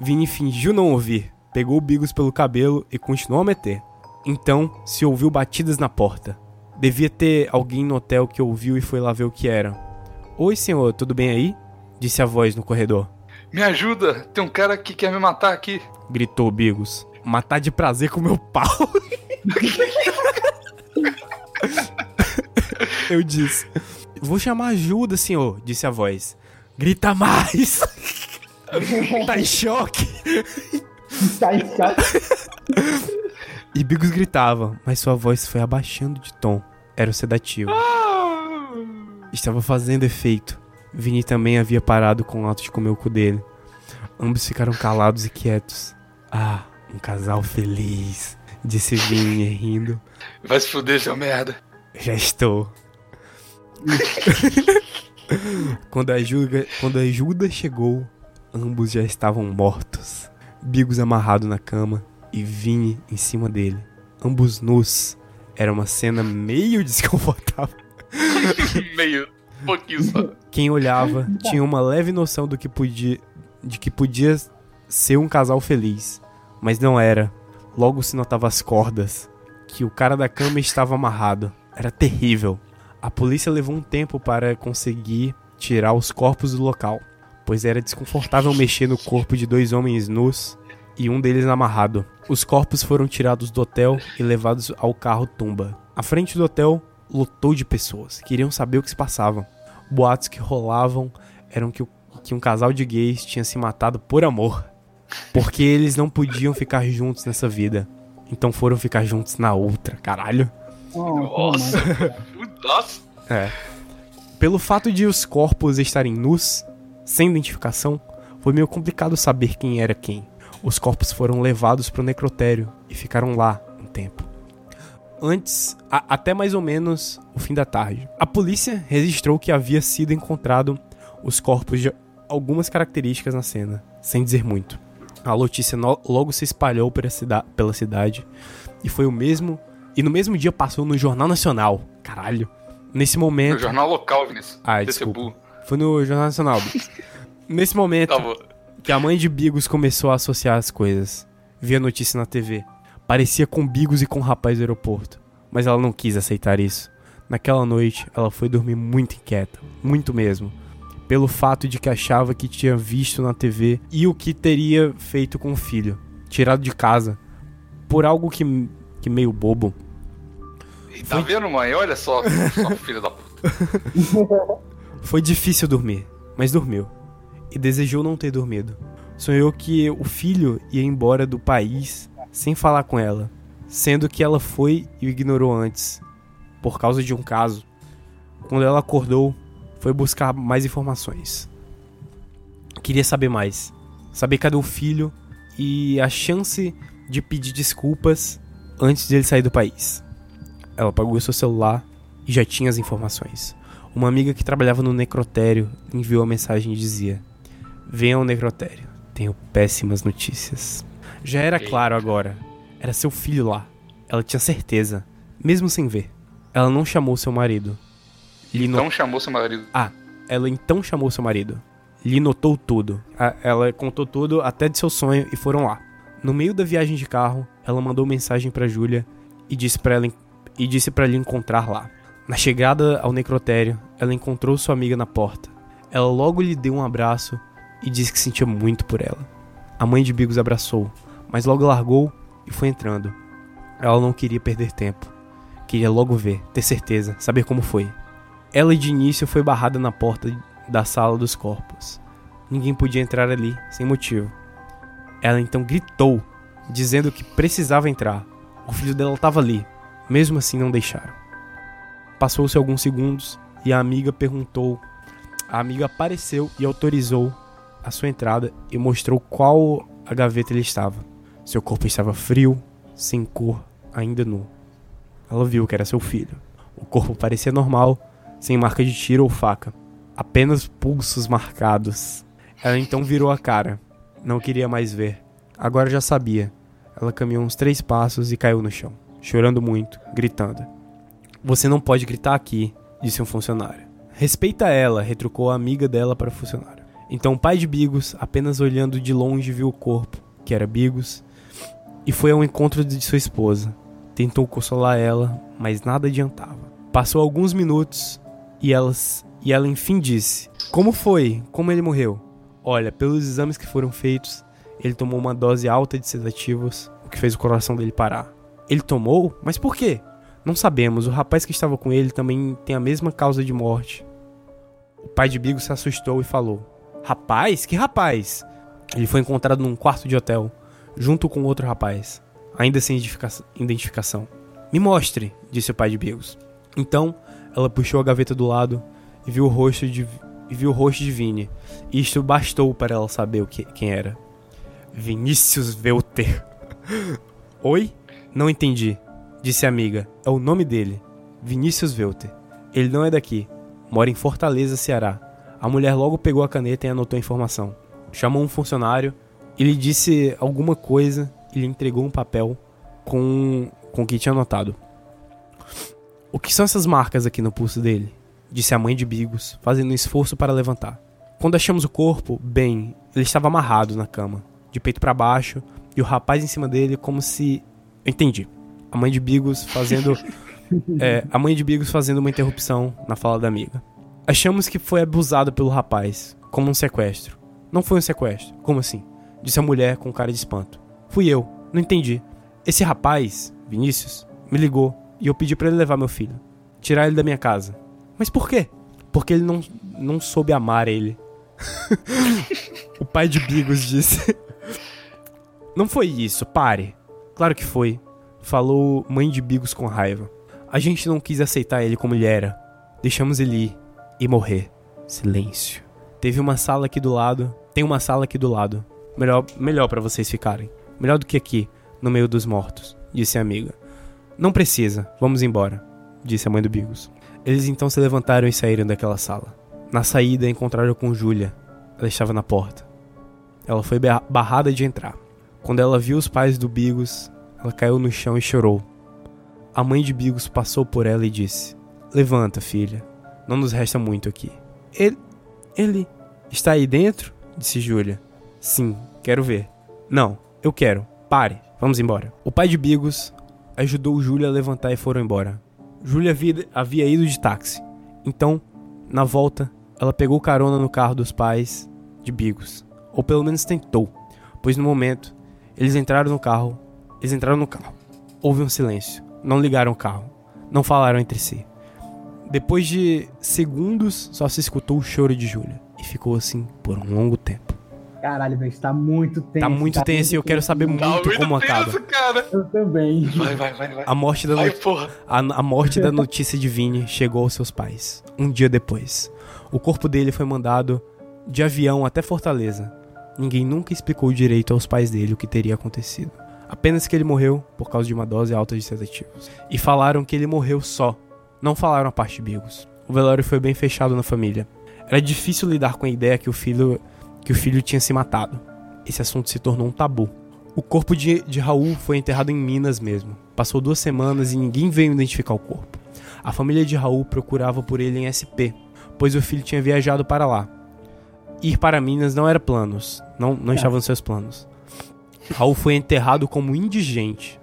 Vini fingiu não ouvir, pegou o Bigos pelo cabelo e continuou a meter. Então, se ouviu batidas na porta. Devia ter alguém no hotel que ouviu e foi lá ver o que era. Oi, senhor, tudo bem aí? Disse a voz no corredor. Me ajuda. Tem um cara que quer me matar aqui. Gritou Bigos. Matar de prazer com meu pau. Eu disse. Vou chamar ajuda, senhor, disse a voz. Grita mais! tá em choque! Tá em choque. E Bigos gritava, mas sua voz foi abaixando de tom. Era o sedativo. Estava fazendo efeito. Vini também havia parado com o ato de comer o cu dele. Ambos ficaram calados e quietos. Ah, um casal feliz, disse Vini rindo. Vai se fuder, seu merda. Já estou. quando, a ajuda, quando a chegou, ambos já estavam mortos. Bigos amarrado na cama e Vini em cima dele. Ambos nus. Era uma cena meio desconfortável. Meio. Um pouquinho só. Quem olhava tinha uma leve noção do que podia, de que podia ser um casal feliz, mas não era. Logo se notava as cordas, que o cara da cama estava amarrado. Era terrível. A polícia levou um tempo para conseguir tirar os corpos do local, pois era desconfortável mexer no corpo de dois homens nus e um deles amarrado. Os corpos foram tirados do hotel e levados ao carro tumba. A frente do hotel lotou de pessoas, queriam saber o que se passava. Boatos que rolavam eram que, que um casal de gays tinha se matado por amor. Porque eles não podiam ficar juntos nessa vida. Então foram ficar juntos na outra, caralho. Nossa. Nossa. É. Pelo fato de os corpos estarem nus, sem identificação, foi meio complicado saber quem era quem. Os corpos foram levados para o necrotério e ficaram lá um tempo. Antes, a- até mais ou menos o fim da tarde. A polícia registrou que havia sido encontrado os corpos de algumas características na cena, sem dizer muito. A notícia no- logo se espalhou pela, cida- pela cidade e foi o mesmo. E no mesmo dia passou no Jornal Nacional. Caralho. Nesse No momento. jornal local, Vinícius. Ah, desculpa. Foi no Jornal Nacional. Nesse momento Tá que a mãe de Bigos começou a associar as coisas. Vi a notícia na TV. Parecia com Bigos e com o rapaz do aeroporto. Mas ela não quis aceitar isso. Naquela noite, ela foi dormir muito inquieta. Muito mesmo. Pelo fato de que achava que tinha visto na TV e o que teria feito com o filho. Tirado de casa. Por algo que, que meio bobo. E Tá vendo, mãe? Olha só, só filha da puta. Foi difícil dormir, mas dormiu. E desejou não ter dormido. Sonhou que o filho ia embora do país sem falar com ela, sendo que ela foi e o ignorou antes, por causa de um caso. Quando ela acordou, foi buscar mais informações. Queria saber mais. Saber cadê o filho e a chance de pedir desculpas antes de ele sair do país. Ela pagou seu celular e já tinha as informações. Uma amiga que trabalhava no necrotério enviou a mensagem e dizia: Venha ao necrotério, tenho péssimas notícias. Já era claro agora, era seu filho lá. Ela tinha certeza, mesmo sem ver. Ela não chamou seu marido. Lhe no- Então chamou seu marido. ah, ela então chamou seu marido. Lhe notou tudo. A- Ela contou tudo até de seu sonho e foram lá. No meio da viagem de carro, ela mandou mensagem pra Júlia e disse para ela e disse para lhe encontrar lá. Na chegada ao necrotério, ela encontrou sua amiga na porta. Ela logo lhe deu um abraço e disse que sentia muito por ela. A mãe de Bigos abraçou, mas logo largou e foi entrando. Ela não queria perder tempo. Queria logo ver, ter certeza, saber como foi. Ela de início foi barrada na porta da sala dos corpos. Ninguém podia entrar ali, sem motivo. Ela então gritou, dizendo que precisava entrar. O filho dela estava ali. Mesmo assim, não deixaram. Passou-se alguns segundos e a amiga perguntou. A amiga apareceu e autorizou a sua entrada e mostrou qual a gaveta ele estava. Seu corpo estava frio, sem cor, ainda nu. Ela viu que era seu filho. O corpo parecia normal, sem marca de tiro ou faca. Apenas pulsos marcados. Ela então virou a cara. Não queria mais ver. Agora já sabia. Ela caminhou uns três passos e caiu no chão, chorando muito, gritando. Você não pode gritar aqui, disse um funcionário. Respeita ela, retrucou a amiga dela para o funcionário. Então o pai de Bigos, apenas olhando de longe, viu o corpo, que era Bigos, e foi ao encontro de sua esposa. Tentou consolar ela, mas nada adiantava. Passou alguns minutos e elas e ela enfim disse: Como foi? Como ele morreu? Olha, pelos exames que foram feitos, ele tomou uma dose alta de sedativos, o que fez o coração dele parar. Ele tomou? Mas por quê? Não sabemos. O rapaz que estava com ele também tem a mesma causa de morte. O pai de Bigo se assustou e falou: Rapaz? Que rapaz? Ele foi encontrado num quarto de hotel, junto com outro rapaz, ainda sem identifica- identificação. Me mostre, disse o pai de Bigos. Então, ela puxou a gaveta do lado e viu o rosto de, viu o rosto de Vini. Isto bastou para ela saber o que, quem era. Vinícius Welter. Oi? Não entendi, disse a amiga. É o nome dele. Vinícius Welter. Ele não é daqui. Mora em Fortaleza, Ceará. A mulher logo pegou a caneta e anotou a informação. Chamou um funcionário e lhe disse alguma coisa e lhe entregou um papel com, com o que tinha anotado. O que são essas marcas aqui no pulso dele? Disse a mãe de Bigos, fazendo um esforço para levantar. Quando achamos o corpo, bem, ele estava amarrado na cama, de peito para baixo, e o rapaz em cima dele como se. Eu entendi. A mãe de Bigos fazendo. é, a mãe de Bigos fazendo uma interrupção na fala da amiga. Achamos que foi abusado pelo rapaz, como um sequestro. Não foi um sequestro. Como assim? Disse a mulher com cara de espanto. Fui eu, não entendi. Esse rapaz, Vinícius, me ligou e eu pedi pra ele levar meu filho. Tirar ele da minha casa. Mas por quê? Porque ele não, não soube amar ele. o pai de Bigos disse. Não foi isso, pare. Claro que foi. Falou mãe de Bigos com raiva. A gente não quis aceitar ele como ele era. Deixamos ele ir e morrer. Silêncio. Teve uma sala aqui do lado. Tem uma sala aqui do lado. Melhor, melhor para vocês ficarem. Melhor do que aqui, no meio dos mortos, disse a amiga. Não precisa, vamos embora, disse a mãe do Bigos. Eles então se levantaram e saíram daquela sala. Na saída, encontraram com Júlia. Ela estava na porta. Ela foi ba- barrada de entrar. Quando ela viu os pais do Bigos, ela caiu no chão e chorou. A mãe de Bigos passou por ela e disse: Levanta, filha. Não nos resta muito aqui. Ele. Ele. Está aí dentro? Disse Júlia. Sim, quero ver. Não, eu quero. Pare, vamos embora. O pai de Bigos ajudou Júlia a levantar e foram embora. Júlia havia, havia ido de táxi. Então, na volta, ela pegou carona no carro dos pais de Bigos. Ou pelo menos tentou. Pois no momento, eles entraram no carro. Eles entraram no carro. Houve um silêncio. Não ligaram o carro. Não falaram entre si. Depois de segundos, só se escutou o choro de Júlia. E ficou assim por um longo tempo. Caralho, velho, tá muito tenso. Tá muito tenso e eu quero saber. Tá muito muito como tenso, acaba. cara. Eu também. Vai, vai, vai, vai. A morte da Vai. A, a morte da notícia de Vini chegou aos seus pais, um dia depois. O corpo dele foi mandado de avião até Fortaleza. Ninguém nunca explicou direito aos pais dele o que teria acontecido. Apenas que ele morreu por causa de uma dose alta de sedativos. E falaram que ele morreu só. Não falaram a parte de Bigos. O velório foi bem fechado na família. Era difícil lidar com a ideia que o filho, que o filho tinha se matado. Esse assunto se tornou um tabu. O corpo de, de Raul foi enterrado em Minas mesmo. Passou duas semanas e ninguém veio identificar o corpo. A família de Raul procurava por ele em SP, pois o filho tinha viajado para lá. Ir para Minas não era planos, não, não estava nos seus planos. Raul foi enterrado como indigente,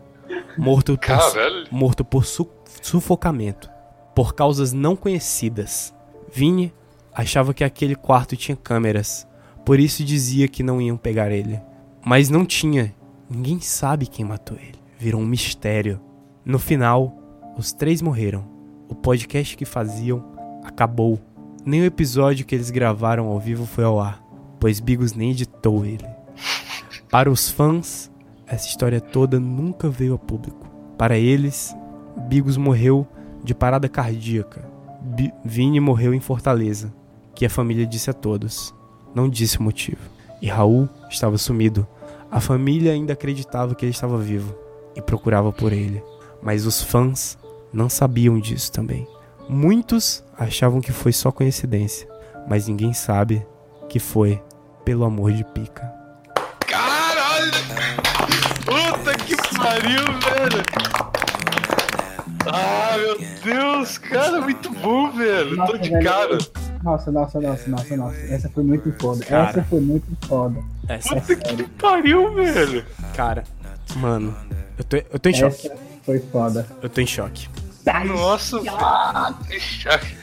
morto por, Caralho. morto por su- sufocamento, por causas não conhecidas. Vini achava que aquele quarto tinha câmeras, por isso dizia que não iam pegar ele. Mas não tinha. Ninguém sabe quem matou ele. Virou um mistério. No final, os três morreram. O podcast que faziam acabou. Nem o episódio que eles gravaram ao vivo foi ao ar, pois Bigos nem editou ele. Para os fãs, essa história toda nunca veio a público. Para eles, Bigos morreu de parada cardíaca. Bi- Vini morreu em Fortaleza, que a família disse a todos. Não disse o motivo. E Raul estava sumido. A família ainda acreditava que ele estava vivo e procurava por ele. Mas os fãs não sabiam disso também. Muitos achavam que foi só coincidência, mas ninguém sabe que foi pelo amor de pica. Caralho! Puta que pariu, velho! Ah, meu Deus, cara, muito bom, velho. Tô de velho, cara. Nossa, nossa, nossa, nossa, nossa. Essa foi muito foda. Cara. Essa foi muito foda. Essa, Puta que pariu, velho. cara, mano, eu tô, eu tô em choque. Essa foi foda. Eu tô em choque. Nossa, choque.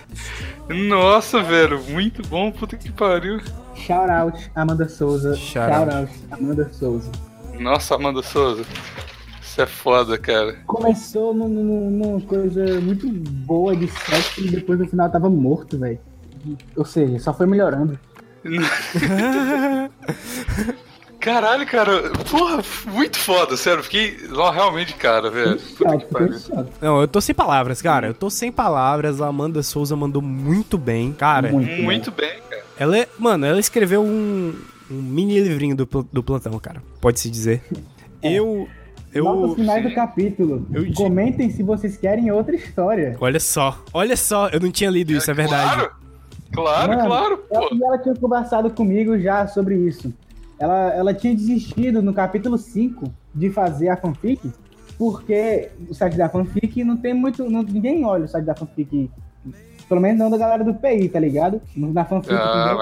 Nossa, velho, muito bom, puta que pariu. Shout out, Amanda Souza. Shout Shout, out. out, Amanda Souza. Nossa, Amanda Souza. Isso é foda, cara. Começou num- num- numa coisa muito boa de sexo e depois no final tava morto, velho. Ou seja, só foi melhorando. Caralho, cara. Porra, muito foda, sério. Fiquei não, realmente, cara, velho. Puta que pariu. Não, eu tô sem palavras, cara. Eu tô sem palavras. A Amanda Souza mandou muito bem. Cara, Muito. Muito bem, cara. ela é. Mano, ela escreveu um, um mini livrinho do, do plantão, cara. Pode-se dizer. Eu. Eu. Notas finais do capítulo. eu Comentem se vocês querem outra história. Olha só, olha só, eu não tinha lido isso, é verdade. Claro, claro, Mano, claro, ela- pô. Ela tinha conversado comigo já sobre isso. Ela, ela tinha desistido no capítulo 5 de fazer a fanfic, porque o site da fanfic não tem muito. não- ninguém olha o site da fanfic. Pelo menos não da galera do PI, tá ligado? Na fanfic. Ah.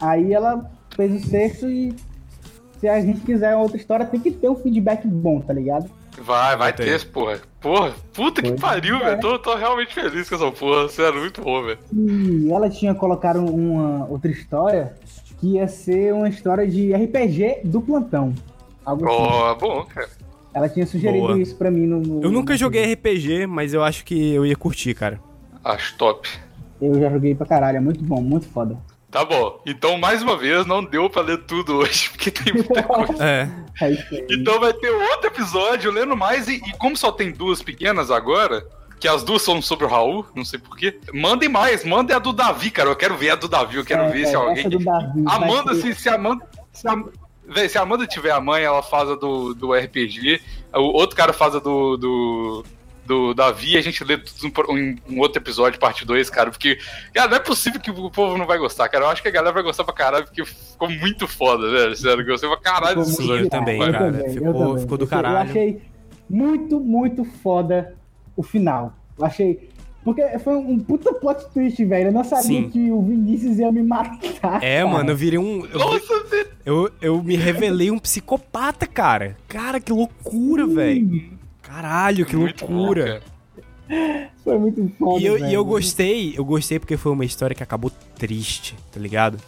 Aí ela fez o sexto e se a gente quiser outra história, tem que ter um feedback bom, tá ligado? Vai, vai ter. ter, porra. Porra, puta que pariu, é. velho. Tô, tô realmente feliz com essa porra. Sério, muito bom, velho. E ela tinha colocado uma outra história que ia ser uma história de RPG do plantão. Algo assim. Ó, bom, cara. Ela tinha sugerido Boa. isso pra mim no, no- Eu nunca joguei RPG, mas eu acho que eu ia curtir, cara. Acho top. Eu já joguei pra caralho, é muito bom, muito foda. Tá bom. Então, mais uma vez, não deu pra ler tudo hoje, porque tem muita coisa. É. É. Então vai ter outro episódio lendo mais. E, e como só tem duas pequenas agora, que as duas são sobre o Raul, não sei porquê, mandem mais. Mandem a do Davi, cara. Eu quero ver a do Davi. Eu quero É, ver se é, alguém. essa do Davi Amanda, se, se a Amanda. Se a, véi, se a Amanda tiver a mãe, ela faz a do, do RPG. O outro cara faz a do. do do Davi, a gente lê tudo em um outro episódio, parte 2, cara, porque, cara, não é possível que o povo não vai gostar, cara. Eu acho que a galera vai gostar pra caralho, porque ficou muito foda, velho. Sério, gostei pra caralho desse episódio. também, cara. também, Ficou- também. ficou do caralho. Eu achei muito, muito foda o final. Eu achei. Porque foi um puta plot twist, velho. Eu não sabia Sim. que o Vinícius ia me matar. É, cara. mano, eu virei um. Eu, Nossa, velho. eu, eu me revelei um psicopata, cara. Cara, que loucura, velho. Caralho, que Muito bom, loucura. cara. Foi muito foda. E eu, e velho. eu gostei, eu gostei porque foi uma história que acabou triste, tá ligado?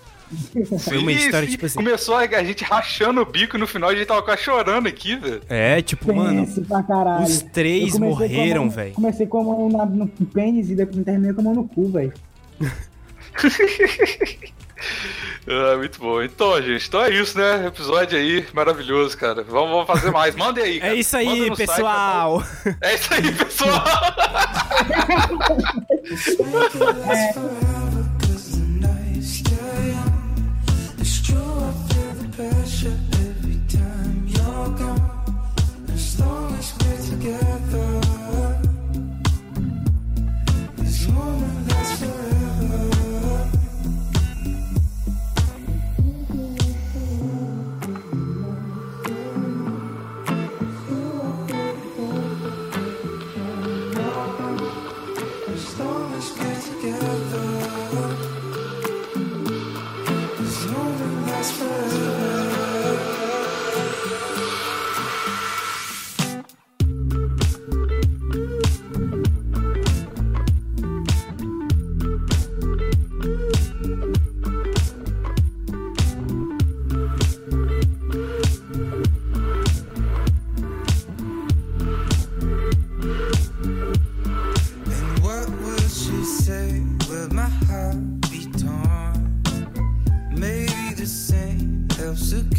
Foi uma Sim, história, sim. tipo assim. Começou a a gente rachando o bico e no final a gente tava quase chorando aqui, velho. É, tipo, mano, os três morreram, velho. Comecei com a mão na- no pênis e depois terminei com a mão no cu, velho. ah, muito bom. Então, gente, então é isso, né? Episódio aí maravilhoso, cara. Vamos, vamos fazer mais. Mandem aí. Cara. Tá é isso aí, pessoal. Site, é isso aí, pessoal. together.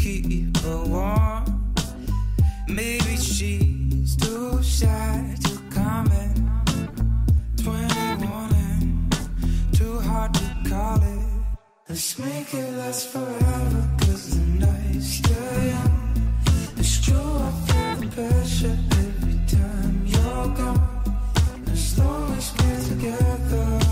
Keep her warm. Maybe she's too shy to comment. 21 and too hard to call it. Let's make it last forever, cause the night's still young. It's true, I feel the pressure every time you're gone. As long as we're together,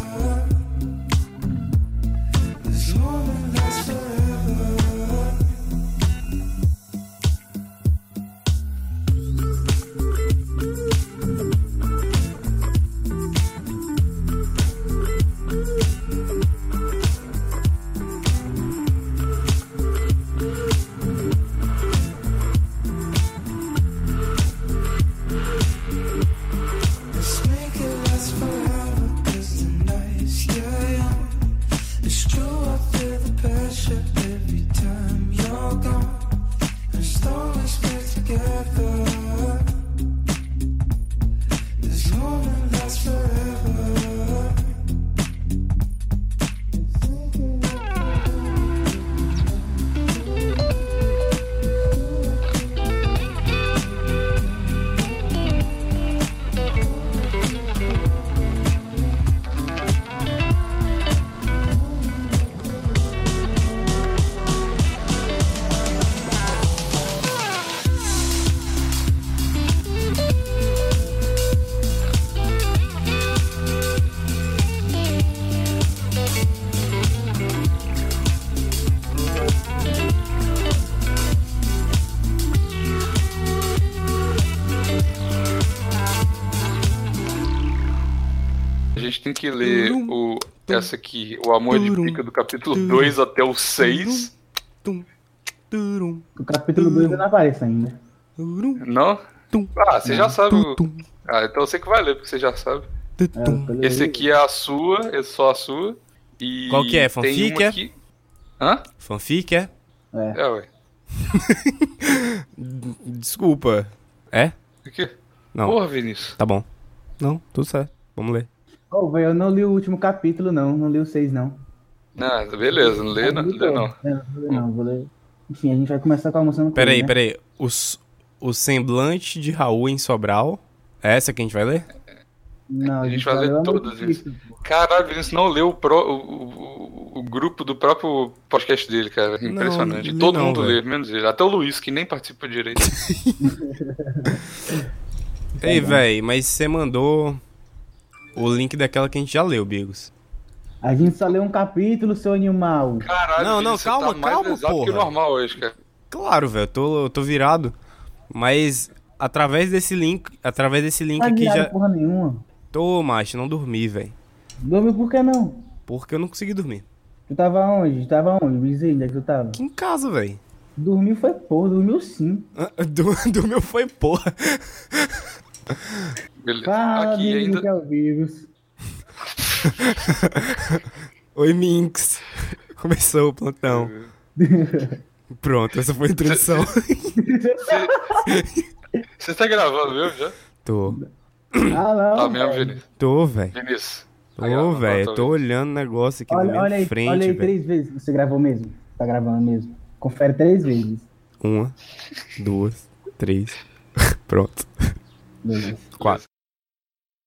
que ler o, essa aqui, O Amor de Pica, do capítulo 2 até o 6. Tum, turum, O capítulo 2 não aparece ainda. Não? Ah, você já sabe. o- Ah, então você que vai ler, porque você já sabe. É, Esse aqui é a sua, é só a sua. E Qual que é? Fanfic, é? aqui- Hã? Fanfic, é? É, ué. Desculpa. É? O quê? Não. Porra, Vinícius. Tá bom. Não, tudo certo. Vamos ler. Ô, velho, eu não li o último capítulo, não. Não li o 6, não. Não, beleza, não lê, não, lê não. É, não vou ler, não, vou ler. Enfim, a gente vai começar com a moção Peraí, né? peraí. Os, o semblante de Raul em Sobral. É essa que a gente vai ler? Não, A gente vai ler o Amor todas, de Vinícius. Cristo. Caralho, Vinícius não leu o, pro- o, o- o grupo do próprio podcast dele, cara. Impressionante. li Todo não, mundo velho. lê, menos ele. Até o Luiz, que nem participa direito. Ei, véi, mas você mandou o link daquela que a gente já leu, Bigos. A gente só leu um capítulo, seu animal. Caralho, Não, não, calma, tá mais calma, exato que o porra. normal hoje, cara. Claro, velho, eu tô, eu tô virado. Mas através desse link, através desse link Tá aqui já. porra nenhuma. Tô, macho, não dormi, velho. Dormiu por que não? Porque eu não consegui dormir. Tu tava onde? Tu tava onde? Me diz aí, onde é que tu tava? Aqui em casa, velho. Dormiu foi porra, dormiu sim. Ah, Do, do meu foi porra. Beleza. Fala, Aqui ainda. que é o vírus. Oi, Minx. Começou o plantão. Pronto, essa foi a introdução. Você tá gravando mesmo já? tô. Ah, não. Tá mesmo, velho. Vinícius. Tô, velho. Vinícius. Tô, velho. tá Tô olhando o negócio aqui na Olha, minha olha aí, frente, olha aí três vezes. Você gravou mesmo? Tá gravando mesmo. Confere três vezes. Uma, duas, três. Pronto. Beleza. Quatro.